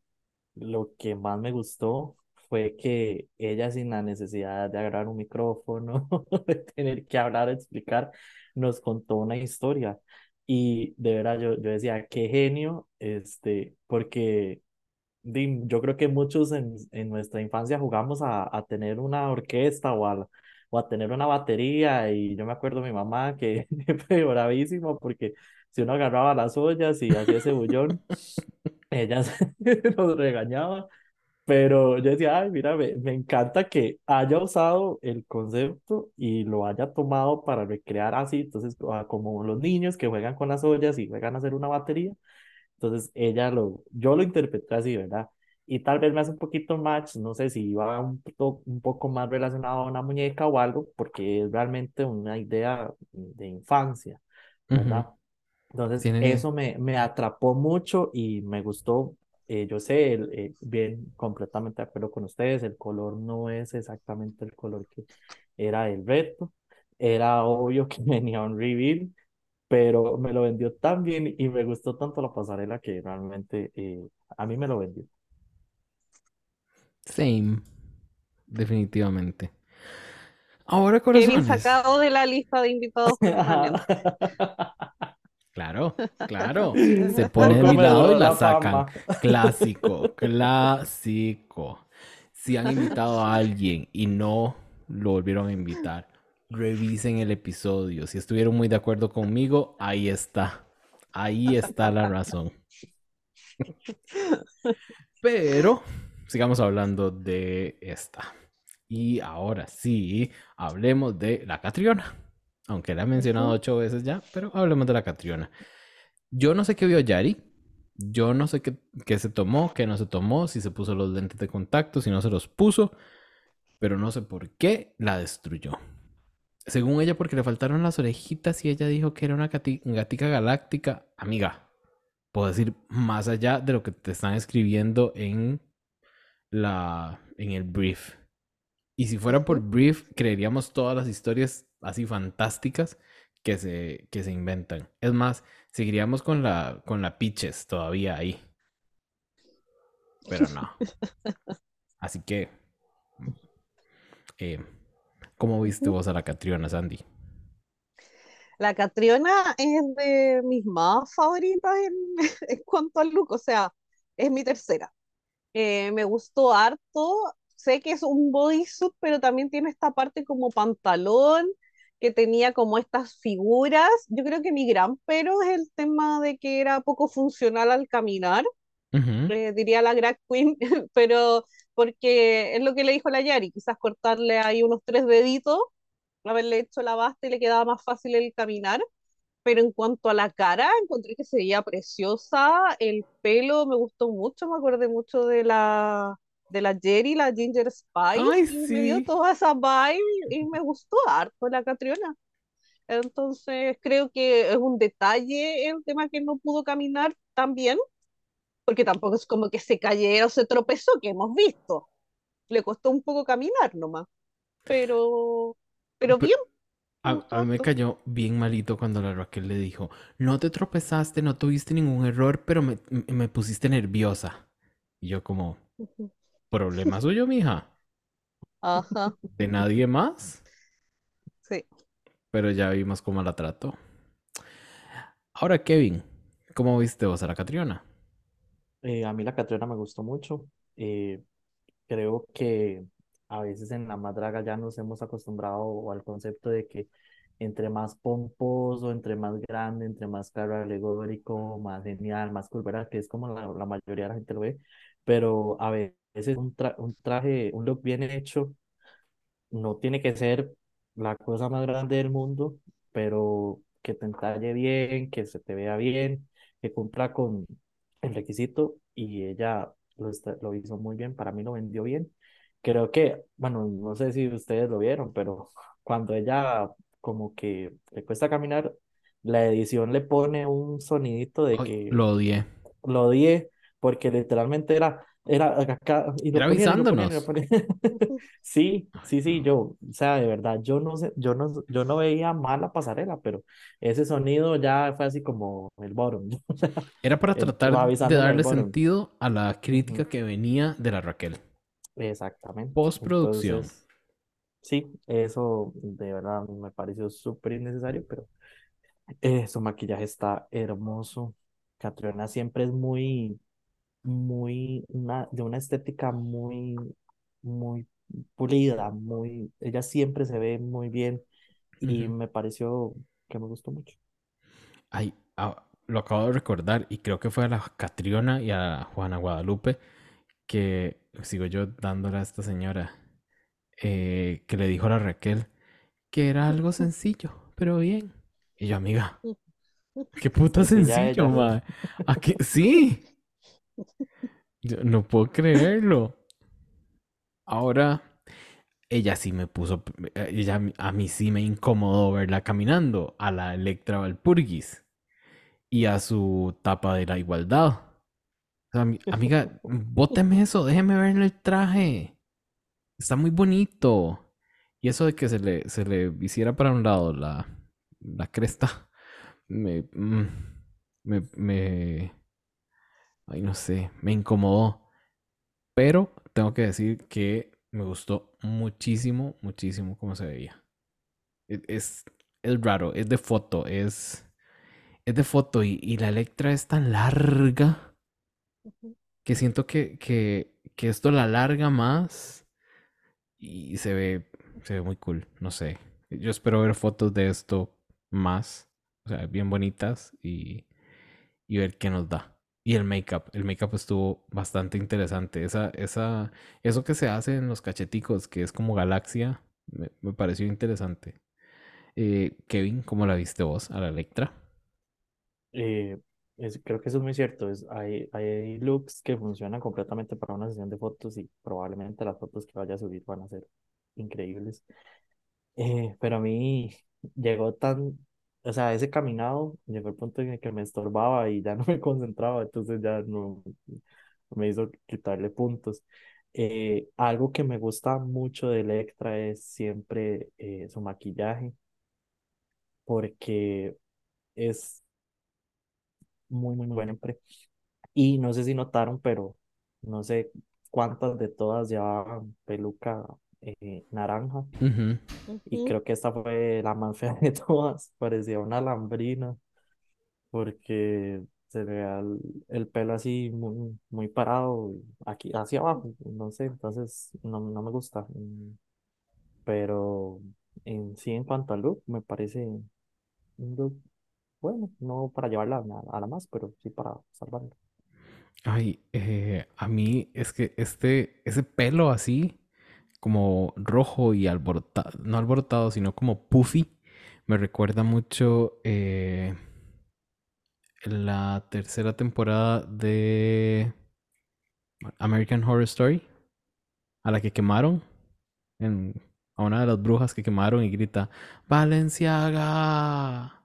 lo que más me gustó fue que ella sin la necesidad de agarrar un micrófono, *laughs* de tener que hablar, explicar, nos contó una historia. Y de verdad yo, yo decía, qué genio, este, porque yo creo que muchos en, en nuestra infancia jugamos a, a tener una orquesta o a, o a tener una batería y yo me acuerdo de mi mamá que *laughs* fue bravísimo porque si uno agarraba las ollas y hacía ese bullón, *laughs* ella *laughs* nos regañaba pero yo decía, ay, mira, me, me, encanta que haya usado el concepto y lo haya tomado para recrear así, entonces como los niños que juegan con las ollas y juegan a hacer una batería, entonces ella lo, yo lo interpreté así, ¿verdad? Y tal vez me hace un poquito match, no sé si iba un, un poco más relacionado a una muñeca o algo, porque es realmente una idea de infancia, ¿verdad? Entonces, eso me, me atrapó mucho y me gustó eh, yo sé, eh, bien, completamente de acuerdo con ustedes, el color no es exactamente el color que era el reto. Era obvio *laughs* que venía un reveal, pero me lo vendió tan bien y me gustó tanto la pasarela que realmente eh, a mí me lo vendió. Same, definitivamente. Ahora corazones. sacado de la lista de invitados *laughs* *laughs* Claro, claro. *laughs* Se pone de mi lado y la sacan. Clásico, clásico. Si han invitado a alguien y no lo volvieron a invitar, revisen el episodio. Si estuvieron muy de acuerdo conmigo, ahí está. Ahí está la razón. Pero sigamos hablando de esta. Y ahora sí, hablemos de la Catriona. Aunque la he mencionado ocho veces ya, pero hablemos de la Catriona. Yo no sé qué vio Yari. Yo no sé qué, qué, se tomó, qué no se tomó, si se puso los lentes de contacto, si no se los puso. Pero no sé por qué la destruyó. Según ella, porque le faltaron las orejitas y ella dijo que era una gatica galáctica. Amiga, puedo decir más allá de lo que te están escribiendo en la en el brief. Y si fuera por brief, creeríamos todas las historias así fantásticas que se, que se inventan. Es más, seguiríamos con la, con la Pitches todavía ahí. Pero no. *laughs* Así que, eh, ¿cómo viste vos a la Catriona, Sandy? La Catriona es de mis más favoritas en, *laughs* en cuanto al look, o sea, es mi tercera. Eh, me gustó harto. Sé que es un bodysuit, pero también tiene esta parte como pantalón, que tenía como estas figuras. Yo creo que mi gran pero es el tema de que era poco funcional al caminar, eh, diría la drag queen, *laughs* pero porque es lo que le dijo la Yari, quizás cortarle ahí unos tres deditos, haberle hecho la basta y le quedaba más fácil el caminar. Pero en cuanto a la cara, encontré que se veía preciosa, el pelo me gustó mucho, me acordé mucho de la, de la Jerry, la Ginger Spice, Ay, y me dio sí. toda esa vibe y me gustó harto la Catriona. Entonces creo que es un detalle el tema que no pudo caminar tan bien, porque tampoco es como que se cayera o se tropezó, que hemos visto. Le costó un poco caminar nomás, pero, pero Pe- bien, A, a mí me cayó bien malito cuando la Raquel le dijo, no te tropezaste, no tuviste ningún error, pero me, me- me pusiste nerviosa. Y yo como, problema suyo, mija, Ajá, de nadie más. sí. Pero ya vimos cómo la trató. Ahora, Kevin, ¿cómo viste vos a la Catriona? Eh, a mí la Catriona me gustó mucho. Eh, creo que a veces en la madraga ya nos hemos acostumbrado al concepto de que entre más pomposo, entre más grande, entre más carro alegórico, más genial, más ¿verdad? Que es como la, la mayoría de la gente lo ve, pero a veces un, tra- un traje, un look bien hecho no tiene que ser la cosa más grande del mundo, pero que te entalle bien, que se te vea bien, que cumpla con el requisito y ella lo, está- lo hizo muy bien, para mí lo vendió bien. Creo que, bueno, no sé si ustedes lo vieron, pero *laughs* cuando ella como que le cuesta caminar, la edición le pone un sonidito de Ay, que lo odié. lo odié porque literalmente era, era acá y lo Era ponían y lo ponían y lo avisándonos. ponían. *laughs* Sí, sí, sí, yo, o sea, de verdad, yo no sé, yo no, yo no veía mal la pasarela, pero ese sonido ya fue así como el bottom, *laughs* Era para tratar de darle sentido a la crítica que venía de la Raquel. Exactamente. Postproducción. Entonces, sí, eso de verdad me pareció súper innecesario, pero eh, su maquillaje está hermoso. Catriona siempre es muy muy, una, de una estética muy, muy pulida, muy, ella siempre se ve muy bien y Ujú. me pareció que me gustó mucho. Ay, ah, lo acabo de recordar y creo que fue a la Catriona y a Juana Guadalupe que sigo yo dándole a esta señora eh, que le dijo a la Raquel que era algo sencillo, pero bien. Y yo, amiga, *laughs* qué puta Es que ya sencillo, ella, mae. *laughs* ¿A qué? Sí, yo no puedo creerlo. Ahora, ella sí me puso, eh, ella a mí sí me incomodó verla caminando a la Electra Valpurgis y a su tapa de la igualdad. Amiga, bóteme eso, déjeme ver el traje. Está muy bonito. Y eso de que se le, se le hiciera para un lado la, la cresta, me, mm, me, me, ay, no sé, me incomodó. Pero tengo que decir que me gustó muchísimo, muchísimo cómo se veía. E- Es, es raro, es de foto, es, es de foto y, y la Electra es tan larga que siento que, que, que esto la alarga más y se ve, se ve muy cool, no sé. Yo espero ver fotos de esto más, o sea, bien bonitas y, y ver qué nos da. Y el make-up, el make-up estuvo bastante interesante. Esa, esa, eso que se hace en los cacheticos, que es como galaxia, me, me pareció interesante. Eh, Kevin, ¿cómo la viste vos a la Electra? eh, es- creo que eso es muy cierto, es, hay, hay looks que funcionan completamente para una sesión de fotos y probablemente las fotos que vaya a subir van a ser increíbles. Eh, pero a mí llegó tan, o sea, ese caminado llegó el punto en el que me estorbaba y ya no *laughs* me concentraba, entonces ya no me hizo quitarle puntos. Eh, algo que me gusta mucho de Electra es siempre eh, su maquillaje, porque es muy, muy, muy bueno. Y no sé si notaron, pero no sé cuántas de todas llevaban peluca eh, naranja. Y creo que esta fue la más fea de todas. Parecía una lambrina porque se veía el, el pelo así muy, muy parado aquí hacia abajo. No sé, entonces no, no me gusta. Mm, Pero en sí, en cuanto al look, me parece un look bueno, no para llevarla a, la a la más, pero sí para salvarla. Ay, eh, a mí es que este, ese pelo así, como rojo y alborotado, no alborotado, sino como puffy, me recuerda mucho eh, la tercera temporada de American Horror Story, a la que quemaron, en, a una de las brujas que quemaron y grita, Valenciaga.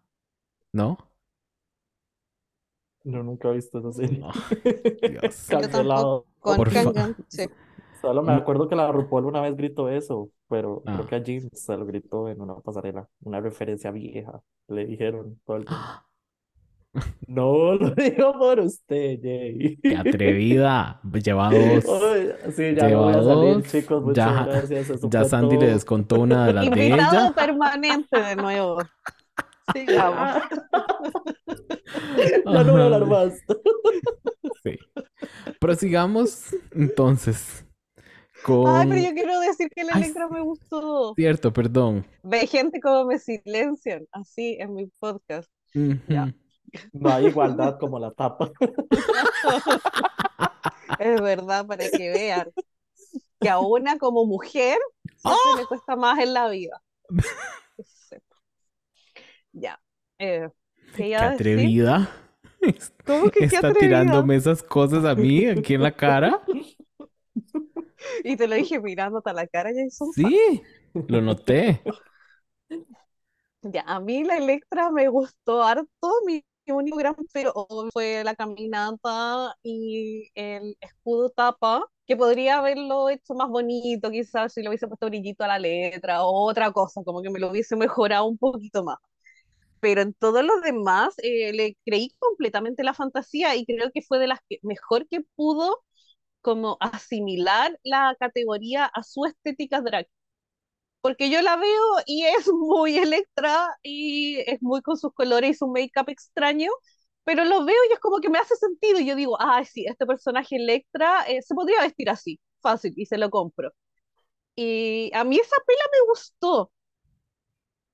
¿No? Yo nunca he visto esa serie. No, Dios. Yo Cancelado. tampoco. Por Con fa- sí. Solo me No. acuerdo que la RuPaul una vez gritó eso, pero Ah. creo que a Jean se lo gritó en una pasarela, una referencia vieja. Le dijeron todo el mundo. *laughs* No *laughs* lo digo por usted, Jay. ¡Qué atrevida! Lleva *laughs* dos. Sí, ya no voy a Lleva salir, chicos. Muchas Ya- gracias. eso Ya Sandy le todo. descontó una de las de Invitado ella. permanente de nuevo. Sigamos. Ya no voy a hablar más. Sí. Prosigamos entonces con... Ay, pero yo quiero decir que la Ay, Electra me gustó. Cierto, perdón. Ve gente como me silencian, así en mi podcast. Ya. Ujú. No hay igualdad como la tapa. *laughs* Es verdad, para que vean que a una como mujer siempre le cuesta más en la vida. *laughs* Ya. Eh, ¿qué ¡Qué atrevida! ¿Cómo que qué Está atrevida? tirándome esas cosas a mí aquí en la cara. *laughs* *laughs* Y te lo dije mirándote a la cara, Jason. Sí, lo noté. *laughs* Ya, a mí la Electra me gustó harto. Mi, mi único gran pero fue la caminata y el escudo tapa, que podría haberlo hecho más bonito, quizás si le hubiese puesto brillito a la letra o otra cosa, como que me lo hubiese mejorado un poquito más. Pero en todo lo demás eh, le creí completamente la fantasía y creo que fue de las que mejor que pudo como asimilar la categoría a su estética drag porque yo la veo y es *laughs* muy Electra y es muy con sus colores y su make-up extraño, pero lo veo y es como que me hace sentido y yo digo, ah, sí, este personaje Electra eh, se podría vestir así, fácil, y se lo compro. Y a mí esa pela me gustó.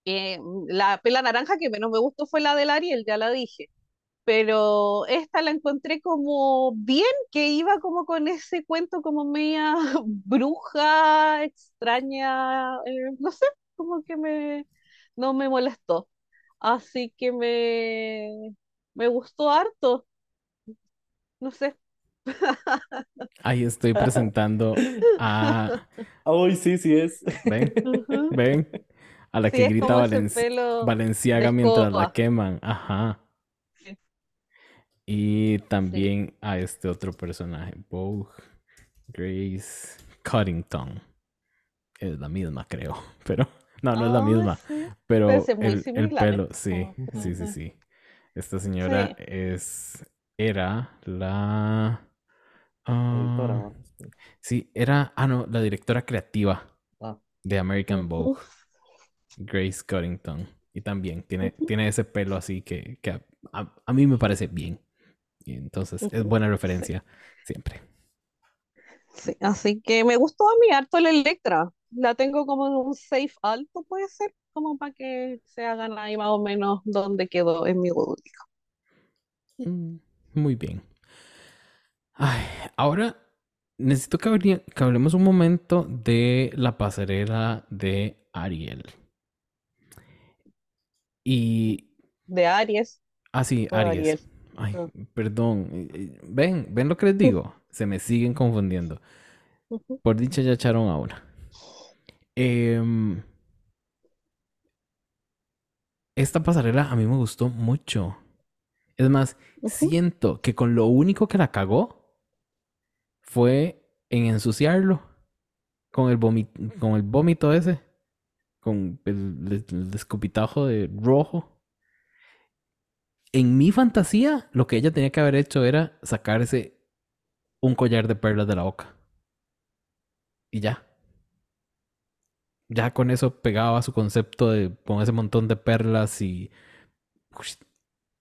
Eh, la pela naranja que menos me gustó fue la del Ariel, ya la dije. Pero esta la encontré como bien, que iba como con ese cuento como media *laughs* bruja, extraña, eh, no sé, como que me, no me molestó. Así que me, me gustó harto, no sé. Ahí estoy presentando a... *laughs* Ay, sí, sí es. ¿Ven? ¿Ven? A la Sí, que grita Valenciaga mientras la queman. Ajá. Y también a este otro personaje, Vogue Grace Cuttington. Es la misma, creo. *laughs* Pero no, no es la Ah, misma. sí. Pero el, el pelo, ¿eh? sí, sí, sí, sí. Esta señora Sí. es, era la, ah, sí, era, ah, no, la directora creativa Ah, de American Vogue, Uf. Grace Cuttington. Y también tiene, tiene ese pelo así que, que a, a- a mí me parece bien. Entonces es buena referencia siempre. Sí, así que me gustó a mí harto la Electra. La tengo como en un safe alto, puede ser, como para que se hagan ahí más o menos donde quedó en mi público. Mm, Muy bien. Ay, ahora necesito que, habría- que hablemos un momento de la pasarela de Ariel. Y, De Aries. ah, sí, Aries. Ariel. Ay, perdón. Ven, ven lo que les digo. Se me siguen confundiendo. Por dicha ya echaron a una. Em, esta pasarela a mí me gustó mucho. Es más, siento que con lo único que la cagó fue en ensuciarlo. Con el vómito, con el vómito ese. Con el, el descopitajo de rojo. En mi fantasía, lo que ella tenía que haber hecho era sacarse un collar de perlas de la boca. Y ya. ya con eso pegaba su concepto de con ese montón de perlas y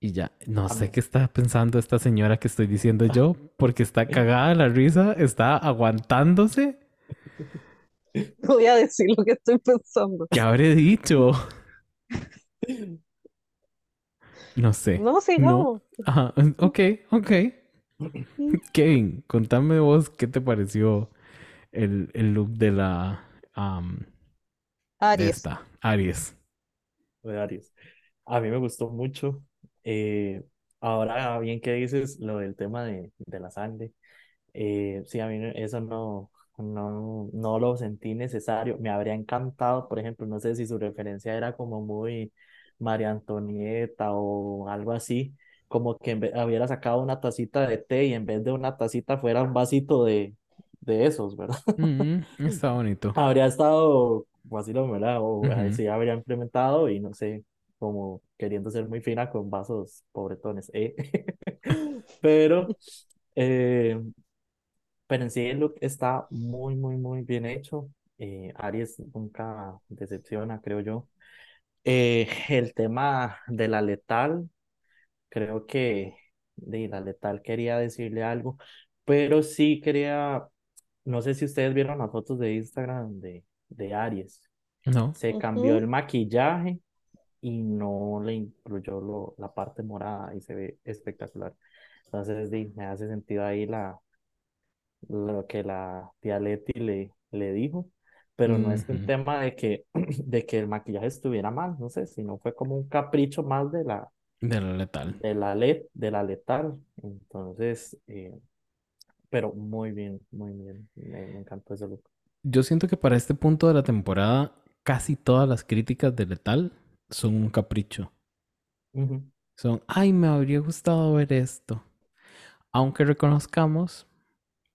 y ya, no sé qué está pensando esta señora que estoy diciendo yo, porque está *laughs* cagada la risa, está aguantándose. Voy a decir lo que estoy pensando. ¿Qué habré dicho? *laughs* No sé. No, sigamos. Ajá, ok, ok. Kevin, contame vos qué te pareció el, el look de la de Aries. esta, Aries. de Aries. A mí me gustó mucho. Eh, ahora, bien que dices lo del tema de, de la sangre, eh, sí, a mí no- eso no, no, no lo sentí necesario. Me habría encantado, por ejemplo, no sé si su referencia era como muy María Antonieta o algo así, como que vez- hubiera sacado una tacita de té y en vez de una tacita fuera un vasito de, de esos, ¿verdad? Mm, *laughs* está bonito. Habría estado vacilón, ¿verdad? O Ujú. sí habría implementado y no sé, como queriendo ser muy fina con vasos pobretones, ¿eh? *laughs* Pero, eh, pero en sí el look está muy, muy, muy bien hecho. Eh, Aries nunca decepciona, creo yo. Eh, el tema de la letal, creo que de la letal quería decirle algo, pero sí quería, no sé si ustedes vieron las fotos de Instagram de, de Aries. No. Se cambió el maquillaje y no le incluyó lo, la parte morada y se ve espectacular. Entonces, me hace sentido ahí la, lo que la tía Leti le, le dijo, pero no es un tema de que, *clears throat* de que el maquillaje estuviera mal, no sé, sino fue como un capricho más de la, De la letal. de la, le- de la letal. Entonces, eh, pero muy bien, muy bien, me, me encantó ese look. Yo siento que para este punto de la temporada, casi todas las críticas de letal son un capricho. Son, ay, me habría gustado ver esto. Aunque reconozcamos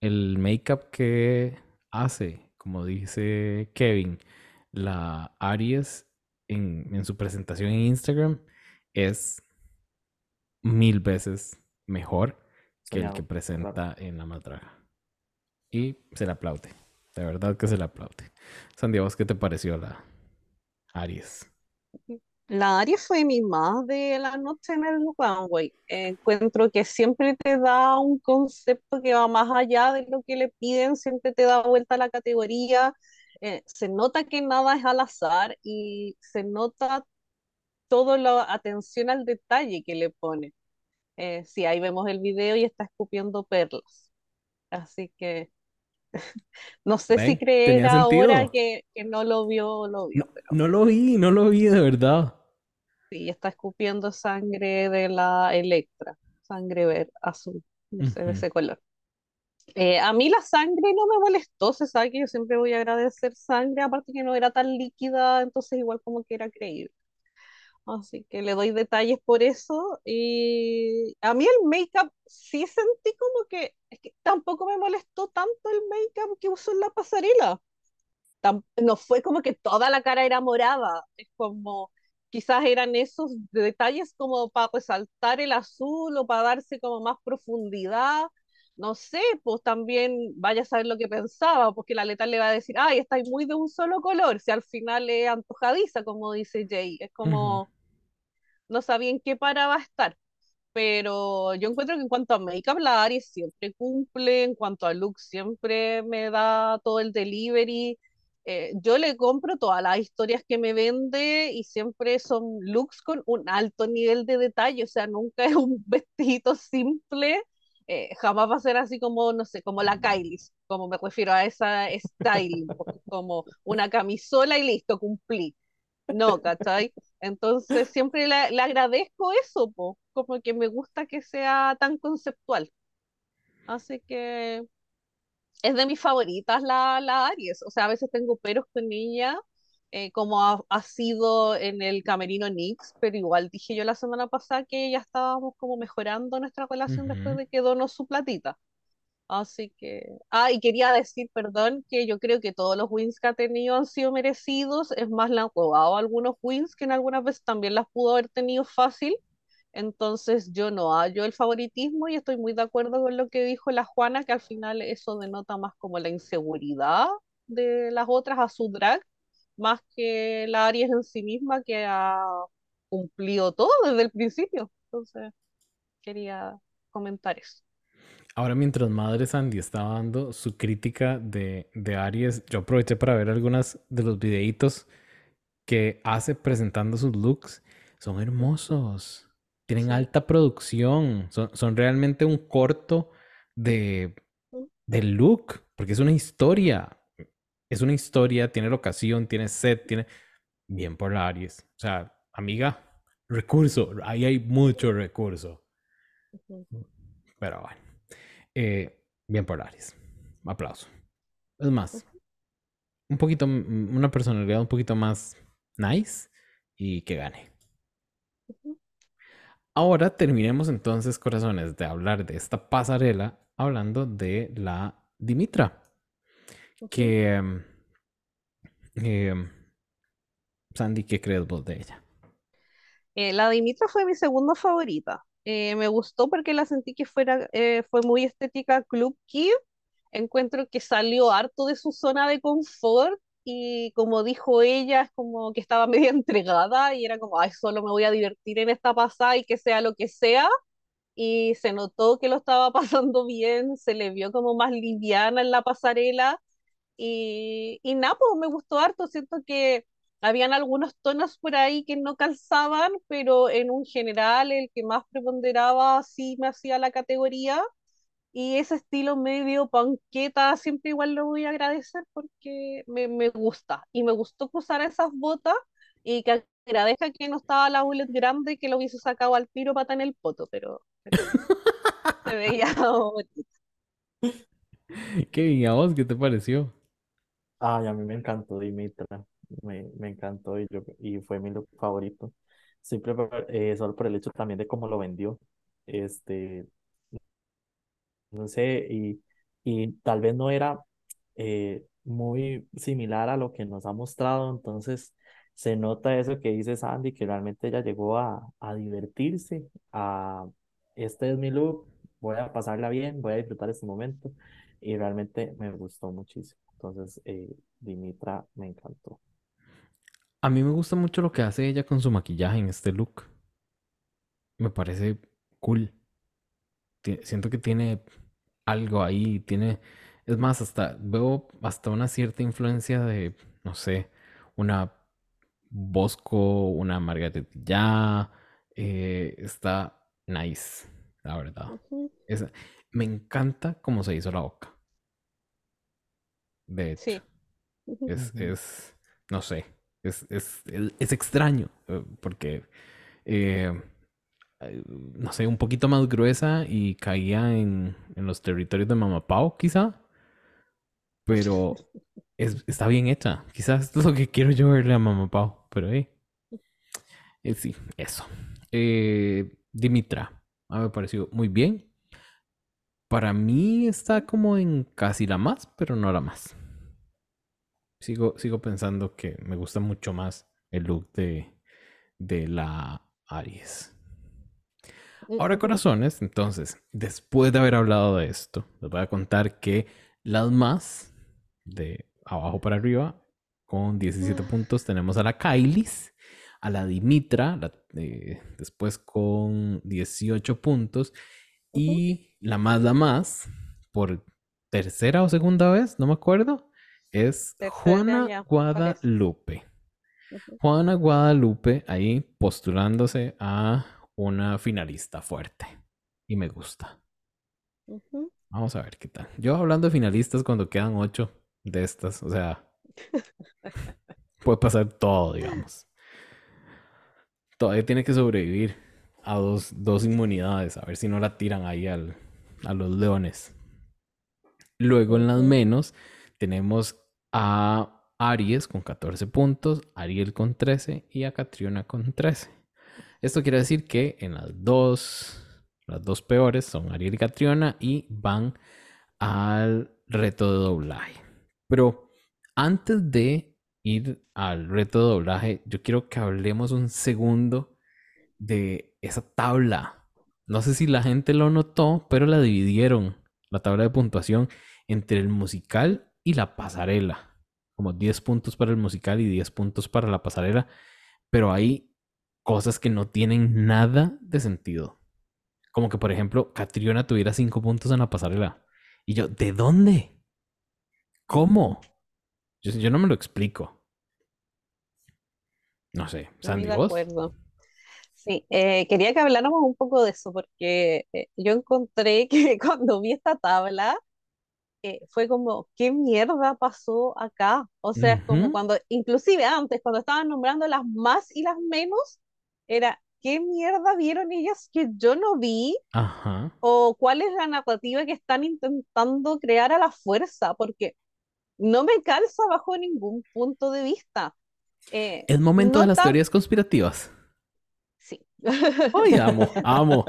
el make-up que hace, como dice Kevin, la Aries en, en su presentación en Instagram es mil veces mejor que el que claro. presenta en la matraga. Y se le aplaude. De verdad que se le aplaude. Sandy, ¿a vos qué te pareció la Aries? La mi más de la noche en el runway. Encuentro que siempre te da un concepto que va más allá de lo que le piden, siempre te da vuelta a la categoría. Eh, se nota que nada es al azar y se nota toda la atención al detalle que le pone. Eh, sí, ahí vemos el video y está escupiendo perlas. Así que *laughs* no sé si creer ahora que, que no lo vio, lo vio, No, pero no lo vi, no lo vi de verdad. Sí, está escupiendo sangre de la Electra, sangre verde, azul, de ese color. Eh, a mí la sangre no me molestó, se sabe que yo siempre voy a agradecer sangre, aparte que no era tan líquida, entonces igual como que era creíble. Así que le doy detalles por eso. Y a mí el make-up sí sentí como que, es que tampoco me molestó tanto el make-up que usó en la pasarela. No fue como que toda la cara era morada, es como quizás eran esos detalles como para resaltar el azul o para darse como más profundidad. No sé, pues también vaya a saber lo que pensaba, porque la letal le va a decir, ay, estáis muy de un solo color, si al final es antojadiza, como dice Jay, es como no sabía en qué para va a estar. Pero yo encuentro que en cuanto a make-up, la Aries siempre cumple, en cuanto a look, siempre me da todo el delivery. Eh, yo le compro todas las historias que me vende y siempre son looks con un alto nivel de detalle, o sea, nunca *laughs* es un vestidito simple, eh, jamás va a ser así como, no sé, como la Kylie, como me refiero a esa styling, como una camisola y listo, cumplí. No, ¿cachai? Entonces siempre le, le agradezco eso, po, como que me gusta que sea tan conceptual. Así que es de mis favoritas la, la Aries. O sea, a veces tengo peros con ella, eh, como ha, ha sido en el Camerino Nix, pero igual dije yo la semana pasada que ya estábamos como mejorando nuestra relación después de que donó su platita. Así que, ah, y quería decir, perdón, que yo creo que todos los wins que ha tenido han sido merecidos. Es más, le han robado algunos wins que en algunas veces también las pudo haber tenido fácil. Entonces, yo no hallo el favoritismo y estoy muy de acuerdo con lo que dijo la Juana, que al final eso denota más como la inseguridad de las otras a su drag, más que la Aries en sí misma, que ha cumplido todo desde el principio. Entonces, quería comentar eso. Ahora, mientras Madre Sandy estaba dando su crítica de, de Aries, yo aproveché para ver algunas de los videitos que hace presentando sus looks. Son hermosos. Tienen alta producción. Son, son realmente un corto de, de look, porque es una historia. Es una historia, tiene locación, tiene set, tiene... Bien por la Aries. O sea, amiga, recurso. Ahí hay mucho recurso. Pero bueno. Eh, bien por Aries. Aplauso. Es más, un poquito, una personalidad un poquito más nice y que gane. Ahora terminemos entonces, corazones, de hablar de esta pasarela hablando de la Dimitra. Que. Em, em, Sandy, ¿qué crees vos de ella? Eh, la Dimitra fue mi segunda favorita. Eh, me gustó porque la sentí que fuera, eh, fue muy estética Club Kid. Encuentro que salió harto de su zona de confort y como dijo ella, es como que estaba *laughs* medio entregada y era como, ay, solo me voy a divertir en esta pasada y que sea lo que sea. Y se notó que lo estaba *laughs* pasando bien, se le vio como más liviana en la pasarela. Y, y nada, pues me gustó harto, siento que habían algunos tonos por ahí que no calzaban, pero en un general el que más preponderaba sí me hacía la categoría. Y ese estilo medio panqueta siempre igual lo voy a agradecer porque me, me gusta. Y me gustó que usara esas botas y que agradezca que no estaba la bullet grande que lo hubiese sacado al tiro para en el poto, pero, se veía *laughs* bonito. ¿Qué, a vos qué te pareció? Ay, a mí me encantó Dimitra me, me encantó y, yo, y fue mi look favorito. Simple, eh, solo por el hecho también de cómo lo vendió. Este, no sé, y, y tal vez no era eh, muy similar a lo que nos ha mostrado, entonces se nota eso que dice Sandy, que realmente ella llegó a, a divertirse, a este es mi look, voy a pasarla bien, voy a disfrutar este momento, y realmente me gustó muchísimo. Entonces, eh, Dimitra me encantó. A mí me gusta mucho lo que hace ella con su maquillaje en este look. Me parece cool. Siento que tiene algo ahí, tiene... Es más, hasta veo hasta una cierta influencia de, no sé, una Bosco, una Margarita eh, está nice, la verdad. me encanta cómo se hizo la boca. De hecho. Sí. Es, es, no sé, es, es, es extraño, eh, porque, eh, no sé, un poquito más gruesa y caía en, en los territorios de Mamapao, quizá. Pero es, está bien hecha. Quizás es lo que quiero yo verle a Mamapao. Pero eh, eh sí, eso. Dimitra, a mí me pareció muy bien. Para mí está como en casi la más, pero no la más sigo, sigo pensando que me gusta mucho más el look de, de la Aries. Ahora, corazones, entonces, después de haber hablado de esto, les voy a contar que las más de abajo para arriba, con 17 puntos, tenemos a la Kailis, a la Dimitra, después con 18 puntos, y la más, la más, por tercera o segunda vez, no me acuerdo, es Juana Guadalupe. Juana Guadalupe ahí postulándose a una finalista fuerte. Y me gusta. Vamos a ver qué tal. Yo hablando de finalistas cuando quedan ocho de estas, o sea, *laughs* puede pasar todo, digamos. Todavía tiene que sobrevivir a dos, dos inmunidades, a ver si no la tiran ahí al, a los leones. Luego en las menos tenemos a Aries con 14 puntos, Ariel con 13 y a Catriona con 13. Esto quiere decir que en las dos, las dos peores son Ariel y Catriona y van al reto de doblaje. Pero antes de ir al reto de doblaje, yo quiero que hablemos un segundo de esa tabla. No sé si la gente lo notó, pero la dividieron, la tabla de puntuación, entre el musical y la pasarela. como 10 puntos para el musical y 10 puntos para la pasarela, pero hay cosas que no tienen nada de sentido. Como que, por ejemplo, Catriona tuviera 5 puntos en la pasarela. Y yo, ¿de dónde? ¿Cómo? Yo, yo no me lo explico. No sé, Sandy, de ¿vos? acuerdo. Sí, eh, quería que habláramos un poco de eso, porque eh, yo encontré *laughs* que cuando vi esta tabla, eh, fue como, ¿qué mierda pasó acá? O sea, es como cuando, inclusive antes, cuando estaban nombrando las más y las menos, era, ¿qué mierda vieron ellas que yo no vi? Ajá. ¿O cuál es la narrativa que están intentando crear a la fuerza? Porque no me calza bajo ningún punto de vista. Eh, Es momento no de las tan, teorías conspirativas. sí. Ay, amo, amo.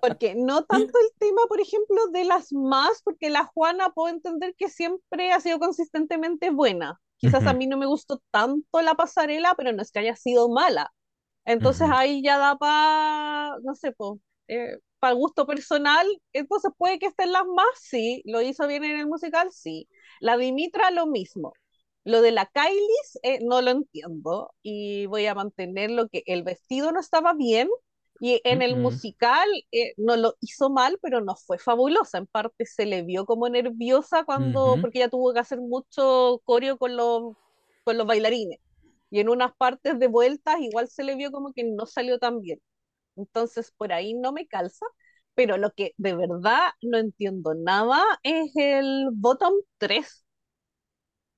Porque no tanto el tema, por ejemplo, de las más, porque la Juana puedo entender que siempre ha sido consistentemente buena. Quizás a mí no me gustó tanto la pasarela, pero no es que haya sido mala. Entonces ujú, ahí ya da para, no sé, para gusto personal. Entonces puede que estén las más, sí. Lo hizo bien en el musical, sí. La Dimitra, lo mismo. Lo de la Kylie, eh, no lo entiendo y voy a mantener lo que el vestido no estaba bien y en el ujú, musical eh, no lo hizo mal, pero no fue fabulosa. En parte se le vio como nerviosa cuando, ujú, porque ella tuvo que hacer mucho coreo con los, con los bailarines. Y en unas partes de vueltas igual se le vio como que no salió tan bien. Entonces por ahí no me calza, pero lo que de verdad no entiendo nada es el bottom 3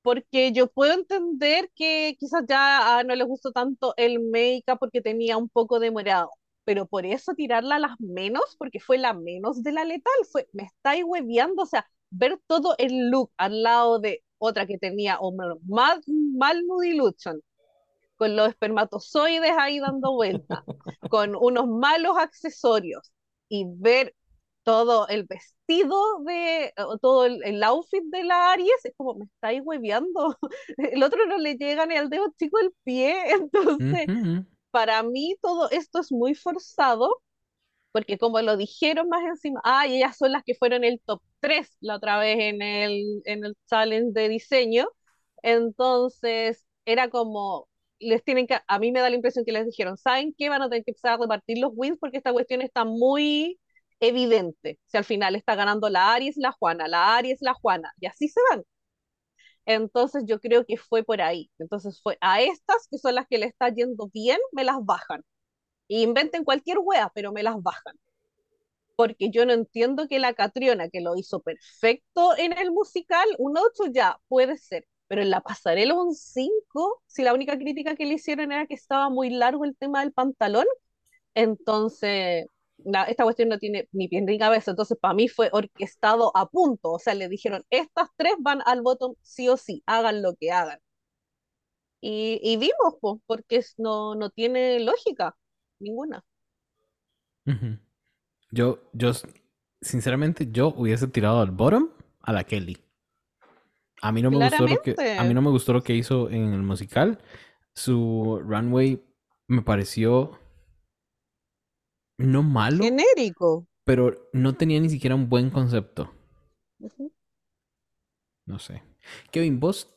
porque yo puedo entender que quizás ya ah, no les gustó tanto el make-up porque tenía un poco de morado, pero por eso tirarla a las menos, porque fue la menos de la letal, fue, me estáis hueveando, o sea, ver todo el look al lado de otra que tenía o mal, mal nudilution, con los espermatozoides ahí dando vuelta, con unos malos accesorios y ver todo el vestido de, todo el, el outfit de la Aries, es como me estáis hueveando. *laughs* El otro no le llega ni al dedo chico el pie, *laughs* entonces ujú, para mí todo esto es muy forzado, porque como lo dijeron más encima, ah, y ellas son las que fueron el top 3 la otra vez en el, en el challenge de diseño, entonces era como, les tienen que, a mí me da la impresión que les dijeron, ¿saben qué? Van a tener que empezar a repartir los wins porque esta cuestión está muy evidente. Si al final está ganando la Aries, la Juana, la Aries, la Juana, y así se van. Entonces yo creo que fue por ahí. Entonces fue a estas que son las que le está yendo bien, me las bajan. Y inventen cualquier wea, pero me las bajan. Porque yo no entiendo que la Catriona, que lo hizo perfecto en el musical, un 8 ya puede ser. Pero en la pasarela un 5, si la única crítica que le hicieron era que estaba muy largo el tema del pantalón, entonces la- esta cuestión no tiene ni pie ni cabeza. Entonces para mí fue orquestado a punto. O sea, le dijeron, estas tres van al bottom sí o sí, hagan lo que hagan. Y, vimos, pues, porque no, no tiene lógica ninguna. Yo, yo, sinceramente, yo hubiese tirado al bottom a la Kelly. A mí no me gustó lo que, a mí no me gustó lo que hizo en el musical. Su runway me pareció no malo, genérico. pero no tenía ni siquiera un buen concepto. No sé. Kevin, ¿vos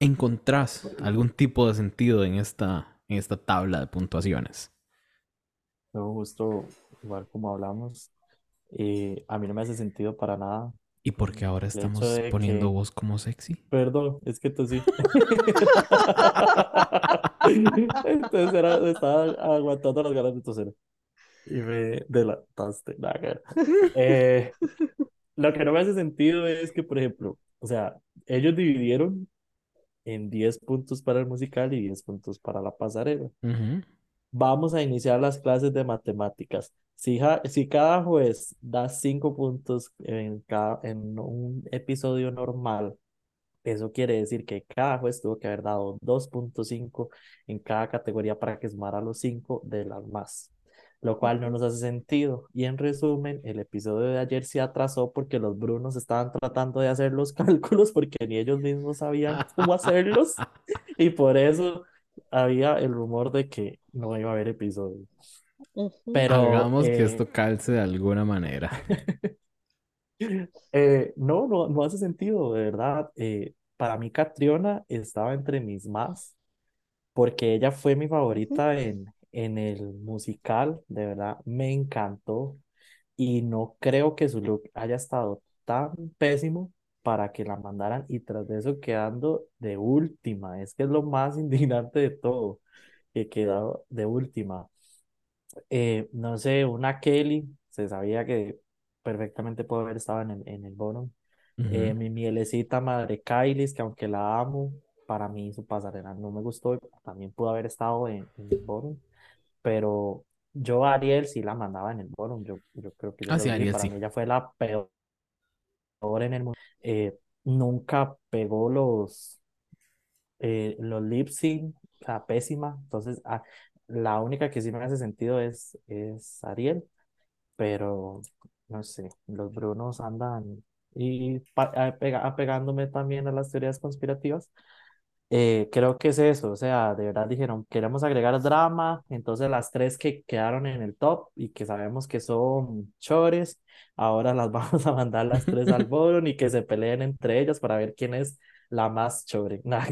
encontrás algún tipo de sentido en esta, en esta tabla de puntuaciones? Yo justo, igual como hablamos, eh, a mí no me hace sentido para nada ¿Y por qué ahora estamos poniendo que, voz como sexy? perdón, es que tú sí. *laughs* Entonces era, estaba aguantando las ganas de toser y me delataste. nada. Eh, lo que no me hace sentido es que, por ejemplo, o sea, ellos dividieron en 10 puntos para el musical y 10 puntos para la pasarela. Ujú, Vamos a iniciar las clases de matemáticas. Si, si cada juez da 5 puntos en, cada, en un episodio normal, eso quiere decir que cada juez tuvo que haber dado 2.5 en cada categoría para que sumara los 5 de las más, lo cual no nos hace sentido. Y en resumen, el episodio de ayer se atrasó porque los Brunos estaban tratando de hacer los *laughs* cálculos porque ni ellos mismos sabían cómo hacerlos y por eso había el rumor de que no iba a haber episodio. Pero Hagamos que eh, esto calce de alguna manera. *laughs* eh, no, no, no hace sentido, de verdad. Eh, para mí Catriona estaba entre mis más, porque ella fue mi favorita en, en el musical, de verdad, me encantó y no creo que su look haya estado tan pésimo para que la mandaran y tras de eso quedando de última, es que es lo más *laughs* indignante de todo, que quedó de última. Eh, no sé, una Kelly, se sabía que perfectamente puede haber estado en el, en el bottom. Eh, mi mielecita madre Kylie, que aunque la amo, para mí su pasarela no me gustó, también pudo haber estado en, en el bottom, pero yo a Ariel sí la mandaba en el bottom, yo, yo creo que Ah, sí, Ariel para sí. mí ella fue la peor en el mundo. Eh, nunca pegó los, eh, los lip sync, o pésima, entonces ah, la única que sí me hace sentido es, es Ariel pero no sé, los Brunos andan y pa- apega- apegándome también a las teorías conspirativas. Eh, creo que es eso, o sea, de verdad dijeron, queremos agregar drama, entonces las tres que quedaron en el top y que sabemos que son chores, ahora las *laughs* vamos a mandar las tres al *laughs* bottom y que se peleen entre ellas para ver quién es la más chore. *laughs* Nah.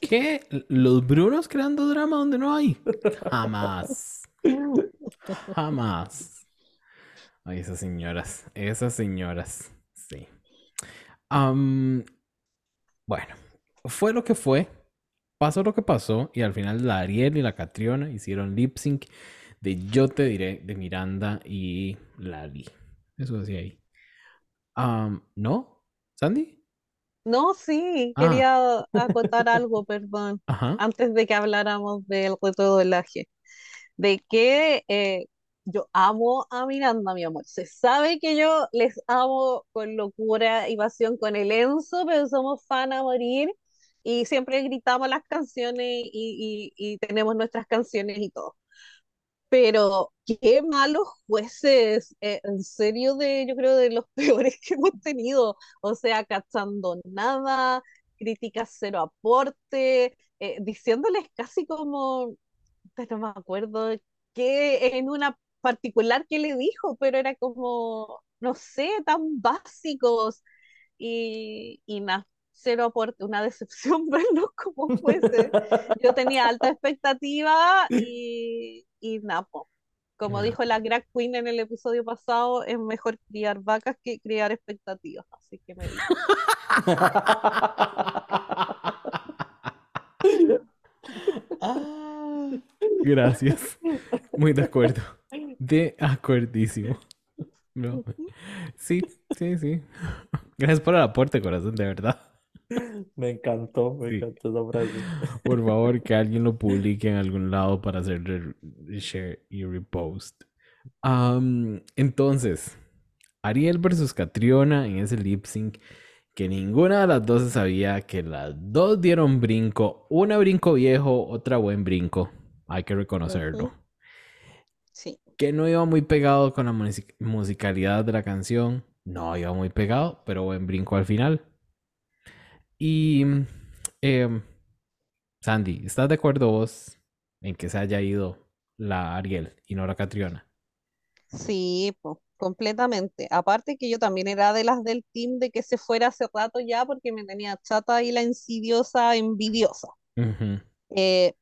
¿Qué? ¿Los Brunos creando drama donde no hay? Jamás. Jamás. Ay, esas señoras. Esas señoras. Sí. Am, bueno, fue lo que fue. Pasó lo que pasó. Y al final la Ariel y la Catriona hicieron lip sync de Yo te diré de Miranda y Lali. Eso decía ahí. Am, ¿no? ¿Sandy? No, sí, Ah, quería acotar algo, perdón, *laughs* ajá. antes de que habláramos del retodelaje, de que eh, yo amo a Miranda, mi amor. Se sabe que yo les amo con locura y pasión con el Enzo, pero somos fan a morir y siempre gritamos las canciones y, y y tenemos nuestras canciones y todo. Pero qué malos jueces, eh, en serio, de, yo creo de los *laughs* peores que hemos tenido. O sea, cachando nada, críticas cero aporte, eh, diciéndoles casi como, no me acuerdo qué en una particular que le dijo, pero era como, no sé, tan básicos y, y nada, cero aporte, una decepción *laughs* verlos como fuese. Yo tenía alta expectativa y, y nada, po. Como dijo la drag queen en el episodio pasado, es mejor criar vacas que criar expectativas, así que me dijo. *laughs* Ah, Gracias. Muy de acuerdo. De acuerdísimo. No. Sí, sí, sí. Gracias por el aporte, corazón, de verdad. *laughs* Me encantó, me Sí. encantó esa frase. *laughs* Por favor, que alguien lo publique en algún lado para hacer re- share y repost. Entonces, Ariel versus Catriona en ese lip sync que ninguna de las dos se sabía, que las dos dieron brinco, una brinco viejo, otra buen brinco, hay que reconocerlo. Sí. que no iba muy pegado con la music- musicalidad de la canción, no iba muy pegado, pero buen brinco al final. Y em, Sandy, ¿estás de acuerdo vos en que se haya ido la Ariel y no la Catriona? Sí, po, completamente. Aparte que yo también era de las del team de que se fuera hace rato ya porque me tenía chata y la insidiosa envidiosa. Eh,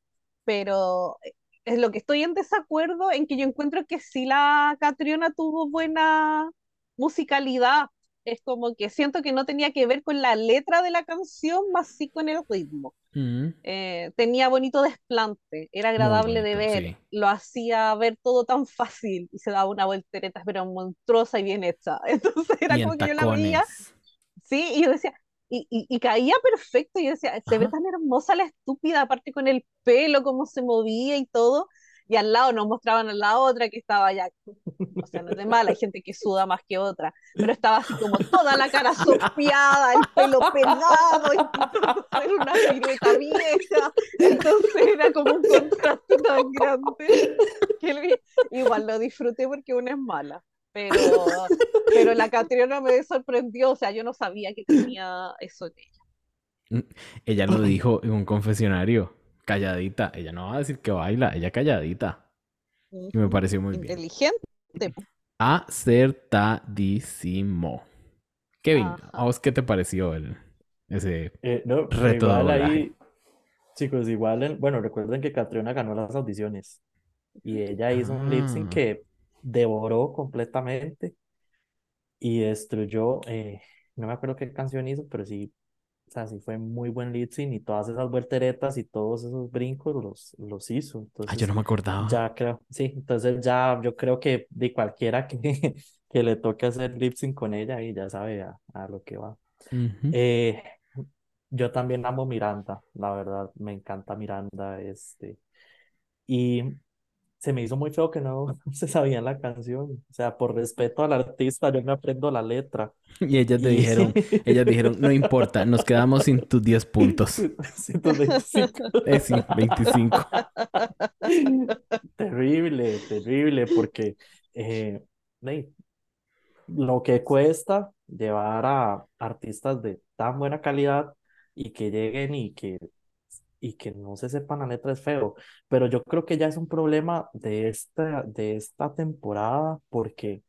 pero eh, es lo que estoy en desacuerdo en que yo encuentro que sí la Catriona tuvo buena musicalidad. Es como que siento que no tenía que ver con la letra de la canción, más sí con el ritmo. Eh, tenía bonito desplante, era agradable de ver, sí. lo hacía ver todo tan fácil y se daba una voltereta, pero monstruosa y bien hecha. *laughs* Entonces era Y como que yo la veía. Sí, y yo decía, y, y, y caía perfecto, y yo decía, se ve tan hermosa la estúpida, aparte con el pelo, cómo se movía y todo, y al lado nos mostraban a la otra que estaba ya, o sea, no es de mala, hay gente que suda más que otra, pero estaba así como toda la cara sopeada, el pelo pegado, intentando *laughs* hacer una pirueta vieja, entonces era como un contraste tan grande, que igual lo disfruté porque una es mala, pero pero la Catriona me sorprendió, o sea, yo no sabía que tenía eso en ella. Mm, Ella lo dijo en un confesionario, calladita. Ella no va a decir que baila, ella calladita. Y me pareció muy bien. Inteligente. po. Acertadísimo. Kevin, ¿a Ajá. vos qué te pareció el, ese Eh, no, reto de igual doblaje. ahí, chicos, igual, en- bueno, recuerden que Catriona ganó las audiciones y ella hizo un lip sync Ah. que devoró completamente y destruyó, eh, no me acuerdo qué canción hizo, pero sí, sea, sí fue muy buen lip sync y todas esas volteretas y todos esos brincos los, los hizo. Ah, yo Entonces, no me acordaba. ya creo, sí, entonces ya yo creo que de cualquiera que, *laughs* que le toque hacer lip sync con ella y ya sabe a, a lo que va. Ujú. Eh, yo también amo Miranda, la verdad, me encanta Miranda, este, y se me hizo muy feo que no *laughs* se sabía la canción, o sea, por respeto al artista, yo me aprendo la letra, Y ellas te y dijeron, ellas dijeron, no importa, nos quedamos sin tus 10 puntos. *laughs* 125. *laughs* Eh, sí, 25. Terrible, terrible, porque eh, lo que cuesta llevar a artistas de tan buena calidad y que lleguen y que, y que no se sepan la letra es feo. Pero yo creo que ya es un problema de esta, de esta temporada porque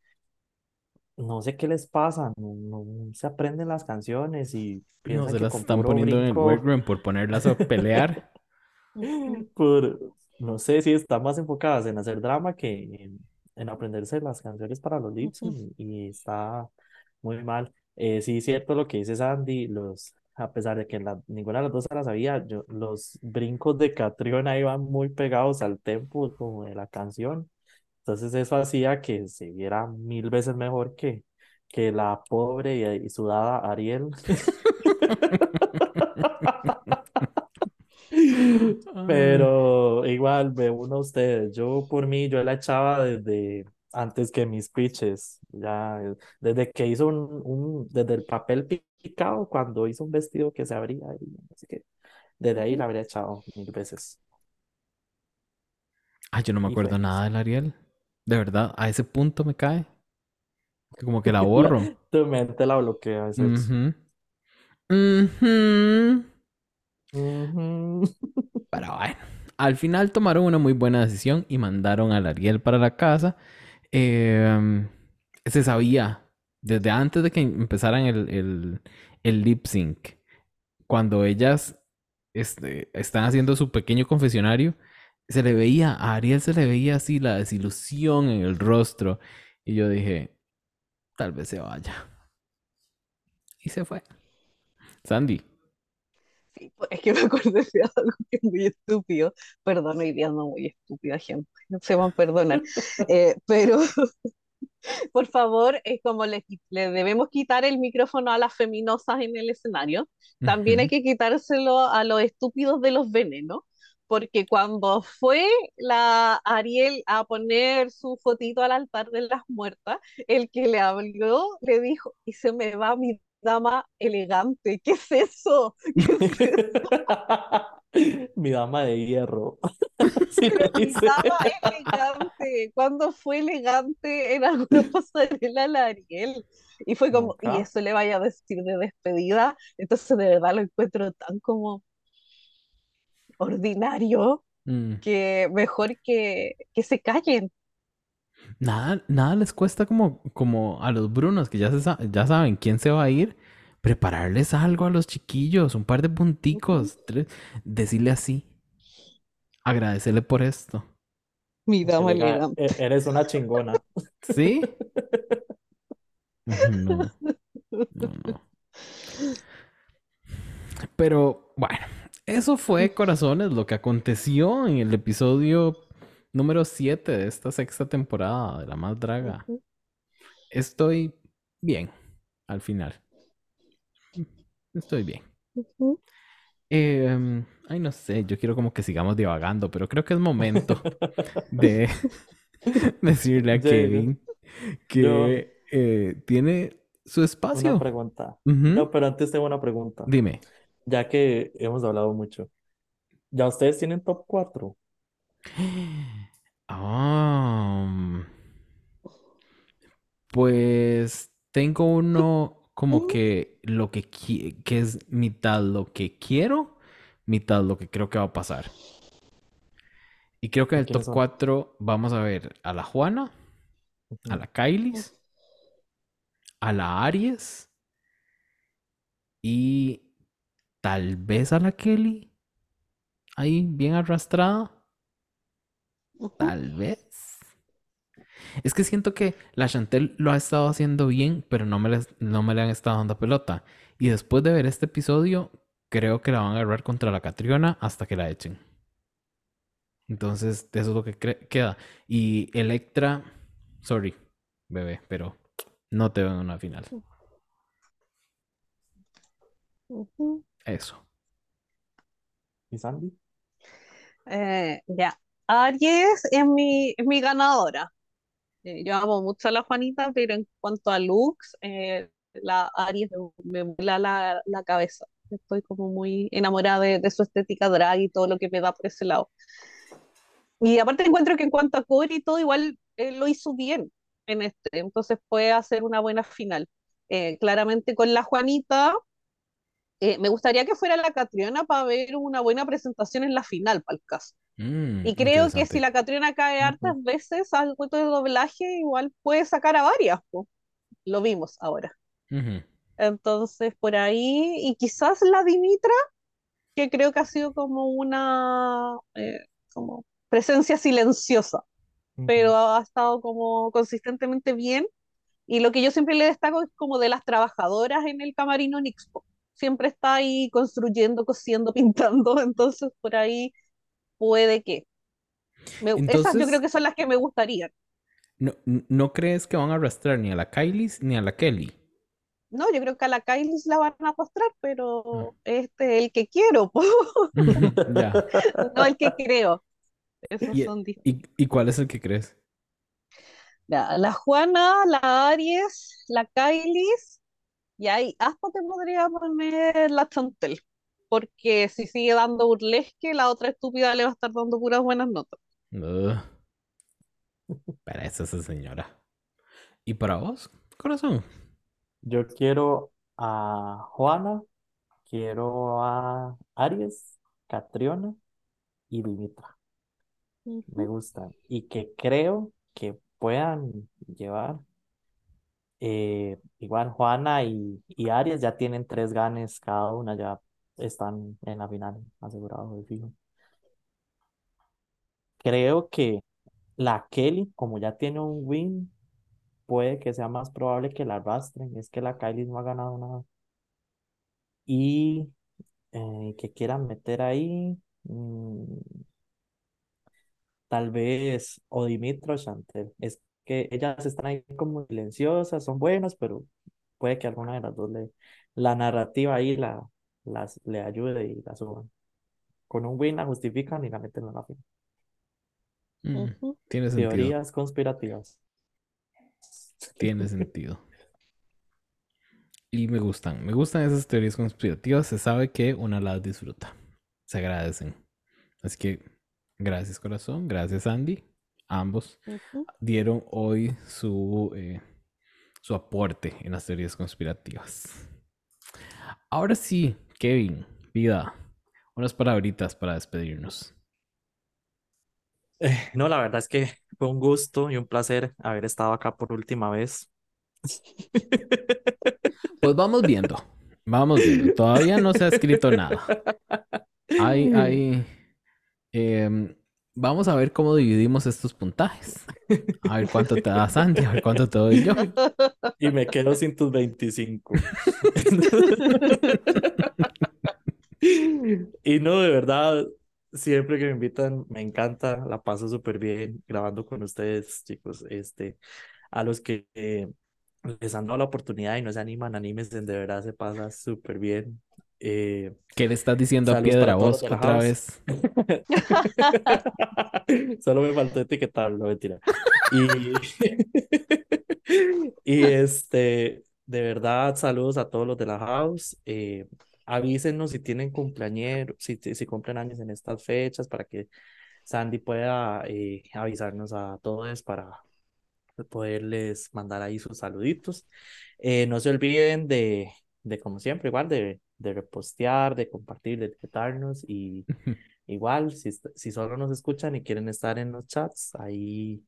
no sé qué les pasa, no, no se aprenden las canciones y No, se que las están poniendo en el brinco, workroom por ponerlas a pelear. *laughs* por, no sé si están más enfocadas en hacer drama que en, en aprenderse las canciones para los lip sync y está muy mal. Eh, sí, cierto lo que dice Sandy, los, a pesar de que la- ninguna de las dos se la sabía, yo, los brincos de Catriona iban muy pegados al tempo como de la canción, entonces eso hacía que se viera mil veces mejor que, que la pobre y, y sudada Ariel. *laughs* *laughs* Pero igual me uno a ustedes. Yo por mí, yo la echaba desde antes que mis pitches. Ya, desde que hizo un, un desde el papel picado, cuando hizo un vestido que se abría. y así que desde ahí la habría echado mil veces. Ay, yo no me acuerdo fue. nada del Ariel. De verdad, a ese punto me cae. Como que *laughs* la borro. Tu mente la bloquea, es. Ujú. Ujú. *laughs* Pero bueno, al final tomaron una muy buena decisión y mandaron al Ariel para la casa. Em, se sabía desde antes de que empezaran el, el, el lip sync, cuando ellas este, están haciendo su pequeño confesionario, se le veía, a Ariel se le veía así la desilusión en el rostro. Y yo dije, tal vez se vaya. Y se fue. Sandy. Sí, pues, es que me acordé de algo que es muy estúpido. Perdón, hoy día no muy estúpida, gente. No se van a perdonar. *laughs* Eh, pero, *laughs* por favor, es como le, le debemos quitar el micrófono a las feminosas en el escenario. También hay que quitárselo a los estúpidos de los venenos. Porque cuando fue la Ariel a poner su fotito al altar de las muertas, el que le habló le dijo, y se me va mi dama elegante. ¿Qué es eso? ¿Qué es eso? *laughs* *laughs* Mi dama de hierro. *laughs* Sí mi dama elegante. ¿Cuándo fue elegante en alguna pasarela *laughs* la Ariel? Y fue como, y eso le vaya a decir de despedida. Entonces de verdad lo encuentro tan como ordinario Mm. que mejor que, que se callen. Nada, nada les cuesta como, como a los Brunos, que ya, se ya saben quién se va a ir, prepararles algo a los chiquillos, un par de punticos, tres, decirle así, agradecerle por esto. Mi dama Elega- elegante. e- Eres una chingona. ¿Sí? *laughs* No, no, no. Pero bueno, eso fue, corazones, lo que aconteció en el episodio número 7 de esta sexta temporada de La Más Draga. Estoy bien al final. Estoy bien. Em, ay, no sé, yo quiero como que sigamos divagando, pero creo que es momento *laughs* de *laughs* decirle a. Kevin que Yo- eh, tiene su Una espacio. pregunta. Ujú. No, pero antes tengo una pregunta. Dime. Ya que hemos hablado mucho. ¿Ya ustedes tienen top 4? *gasps* Ah, pues tengo uno como que lo que, que es mitad lo que quiero, mitad lo que creo que va a pasar. Y creo que en el top ¿Quiénes son? 4 vamos a ver a la Juana, a la Kailis, a la Aries y tal vez a la Kelly. Ahí, bien arrastrada. Tal vez. Es que siento que la Chantel lo ha estado haciendo bien, pero no me, les- no me le han estado dando pelota. Y después de ver este episodio, creo que la van a agarrar contra la Catriona hasta que la echen. Entonces, eso es lo que queda. Y Electra, sorry, bebé, pero no te veo en una final. Eso. ¿Y Sandy? Eh, ya. Aries es mi, es mi ganadora. Eh, yo amo mucho a la Juanita, pero en cuanto a looks, eh, la Aries me, vuela la, la cabeza. Estoy como muy enamorada de, de su estética drag y todo lo que me da por ese lado. Y aparte encuentro que en cuanto a core y todo, igual eh, lo hizo bien en este, entonces puede hacer una buena final. Eh, claramente con la Juanita, eh, me gustaría que fuera la Catriona para ver una buena presentación en la final, para el caso. Mm, Y creo que si la Catriona cae hartas veces al cuento de doblaje, igual puede sacar a varias, po. Lo vimos ahora. Ujú. Entonces, por ahí, y quizás la Dimitra, que creo que ha sido como una eh, como presencia silenciosa, Ujú. pero ha estado como consistentemente bien. Y lo que yo siempre le destaco es como de las trabajadoras en el camarino Nixpo. Siempre está ahí construyendo, cosiendo, *laughs* pintando, entonces por ahí puede que. Me- esas yo creo que son las que me gustarían. ¿No, no crees que van a arrastrar ni a la Kylie ni a la Kelly? No, yo creo que a la Kylie la van a arrastrar, pero este es el que quiero, *laughs* no el que creo. Esos ¿Y, son y- y cuál es el que crees? La Juana, la Aries, la Kylie, y ahí hasta te podría poner la Chantel, porque si sigue dando burlesque, la otra estúpida le va a estar dando puras buenas notas. *laughs* Para esa esa señora. ¿Y para vos, corazón? Yo quiero a Juana, quiero a Aries, Catriona y Dimitra. Me gustan. Y que creo que puedan llevar. eh, igual Juana y, y Aries ya tienen tres ganes cada una, ya están en la final asegurados fijo. Creo que la Kelly, como ya tiene un win, puede que sea más probable que la arrastren. Es que la Kylie no ha ganado nada. Y eh, que quieran meter ahí, mm, tal vez, o Dimitra o Chantel. Es que ellas están ahí como silenciosas, son buenas, pero puede que alguna de las dos le, la narrativa ahí la, las, le ayude y la suban. Con un win la justifican y la meten en la final. Mm, tiene sentido. Teorías conspirativas. Tiene *laughs* sentido. Y me gustan. Me gustan esas teorías conspirativas. Se sabe que una las disfruta. Se agradecen. Así que gracias corazón. Gracias Andy. Ambos dieron hoy su, eh, su aporte en las teorías conspirativas. Ahora sí, Kevin, vida. Unas palabritas para despedirnos. Eh, no, la verdad es que fue un gusto y un placer haber estado acá por última vez. *laughs* Pues vamos viendo. Vamos viendo. Todavía no se ha escrito nada. Hay, hay. em, vamos a ver cómo dividimos estos puntajes. A ver cuánto te da Santi, a ver cuánto te doy yo. Y me quedo sin tus 25. *laughs* *laughs* Y no, de verdad, siempre que me invitan, me encanta, la paso súper bien grabando con ustedes, chicos. Este, a los que eh, les han dado la oportunidad y no se animan, anímense, de verdad se pasa súper bien. Eh, ¿Qué le estás diciendo a Piedra vos otra vez? *laughs* Solo me faltó etiquetarlo, mentira. Y, *laughs* y este, de verdad, saludos a todos los de la house. Eh, avísenos si tienen cumpleaños, si, si cumplen años en estas fechas, para que Sandy pueda eh, avisarnos a todos para poderles mandar ahí sus saluditos. Eh, no se olviden de, de, como siempre, igual, de, de repostear, de compartir, de etiquetarnos y *laughs* igual, si, si solo nos escuchan y quieren estar en los chats, ahí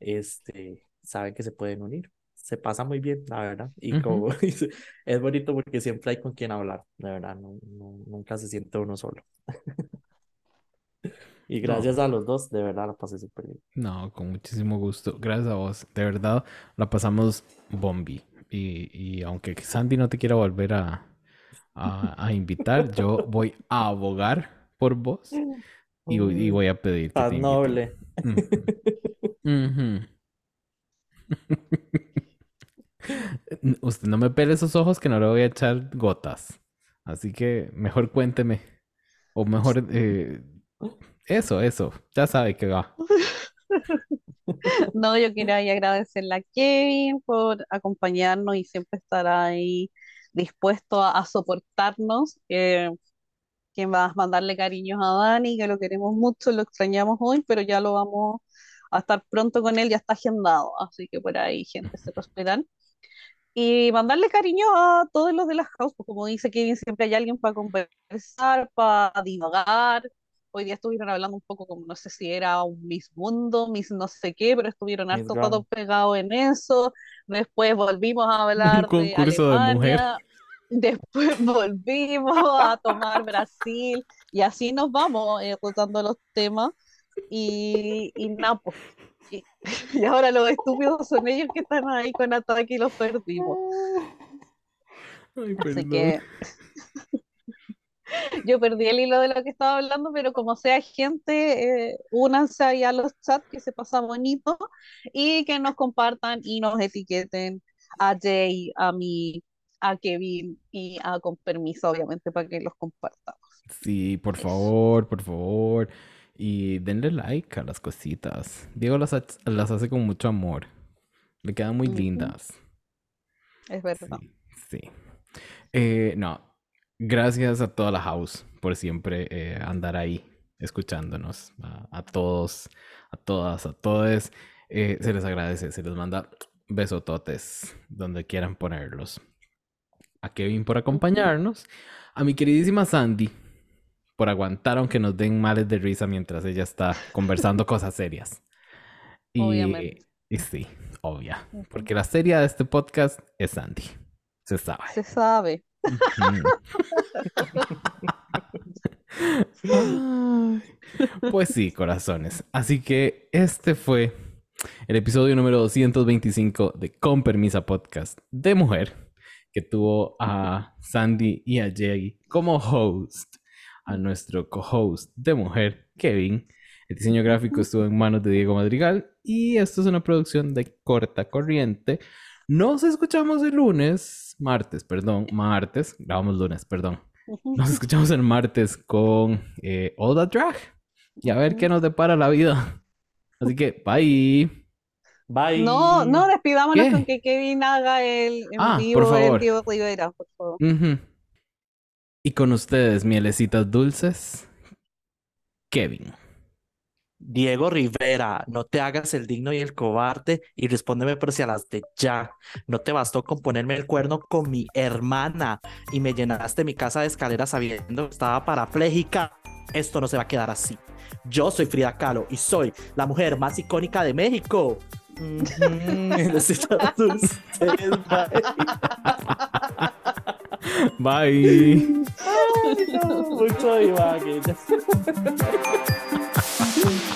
este, saben que se pueden unir. Se pasa muy bien, la verdad. Y como *laughs* es bonito porque siempre hay con quien hablar, de verdad, no, no- nunca se siente uno solo. *laughs* Y gracias a los dos, de verdad la pasé súper bien. No, con muchísimo gusto. Gracias a vos. De verdad, la pasamos bombi. Y, y aunque Sandy no te quiera volver a, a, a invitar, yo *laughs* voy a abogar por vos y, voy- y voy a pedir Tan noble. Ujú. Usted no me pele esos ojos que no le voy a echar gotas. Así que mejor cuénteme. O mejor, eh, eso, eso. Ya sabe que va. *laughs* No, yo quería ahí agradecerle a Kevin por acompañarnos y siempre estar ahí dispuesto a, soportarnos. Que vas a mandarle cariños a Dani, que lo queremos mucho, lo extrañamos hoy, pero ya lo vamos a estar pronto con él, ya está agendado, así que por ahí, gente, se lo esperan. Y mandarle cariño a todos los de la house, pues como dice Kevin, siempre hay alguien para conversar, para divagar. Hoy día estuvieron hablando un poco como, no sé si era un Miss Mundo, Miss no sé qué, pero estuvieron harto pegados en eso. Después volvimos a *laughs* hablar de concurso de mujer. Alemania. *laughs* Después volvimos a tomar Brasil y así nos vamos eh, rotando los temas y, y nada, pues, y, *laughs* y ahora los estúpidos son ellos que están ahí con ataque y los perdimos. *laughs* Ay, Así que *laughs* yo perdí el hilo de lo que estaba hablando, pero como sea gente, eh, únanse ahí a los chats que se pasa bonito y que nos compartan y nos etiqueten a Jay, a mí, a Kevin y a con permiso, obviamente, para que los compartamos. Sí, por favor, por favor. Y denle like a las cositas. Diego las, ha- las hace con mucho amor. Le quedan muy lindas. Es verdad. Sí, sí. Eh, no, gracias a toda la house por siempre eh, andar ahí escuchándonos. A, a todos, a todas, a todos. Eh, se les agradece, se les manda besototes donde quieran ponerlos. A Kevin por acompañarnos. A mi queridísima Sandy por aguantar aunque nos den males de risa mientras ella está conversando *laughs* cosas serias. Y, Obviamente. y sí, obvia. Porque la seria de este podcast es Sandy. Se sabe. Se sabe. *laughs* Pues sí, corazones. Así que este fue el episodio número 225 de Con Permisa Podcast de Mujer, que tuvo a Sandy y a Jay como host, a nuestro co-host de Mujer, Kevin. El diseño gráfico estuvo en manos de Diego Madrigal y esto es una producción de corta corriente. Nos escuchamos el lunes, martes, perdón, martes, grabamos lunes, perdón. Nos escuchamos el martes con eh, All That Drag y a ver qué nos depara la vida. Así que, bye. Bye. No, no, despidámonos ¿Qué? con que Kevin haga el en Ah, por vivo favor. el Diego Rivera, por favor. Ujú. Y con ustedes, mielecitas dulces, Kevin. Diego Rivera, no te hagas el digno y el cobarde y respóndeme pero si a las de ya. No te bastó con ponerme el cuerno con mi hermana y me llenaste mi casa de escaleras sabiendo que estaba parapléjica. Esto no se va a quedar así. Yo soy Frida Kahlo y soy la mujer más icónica de México. Necesitas *laughs* ustedes, *laughs* Bye. Ay, no, mucho *laughs*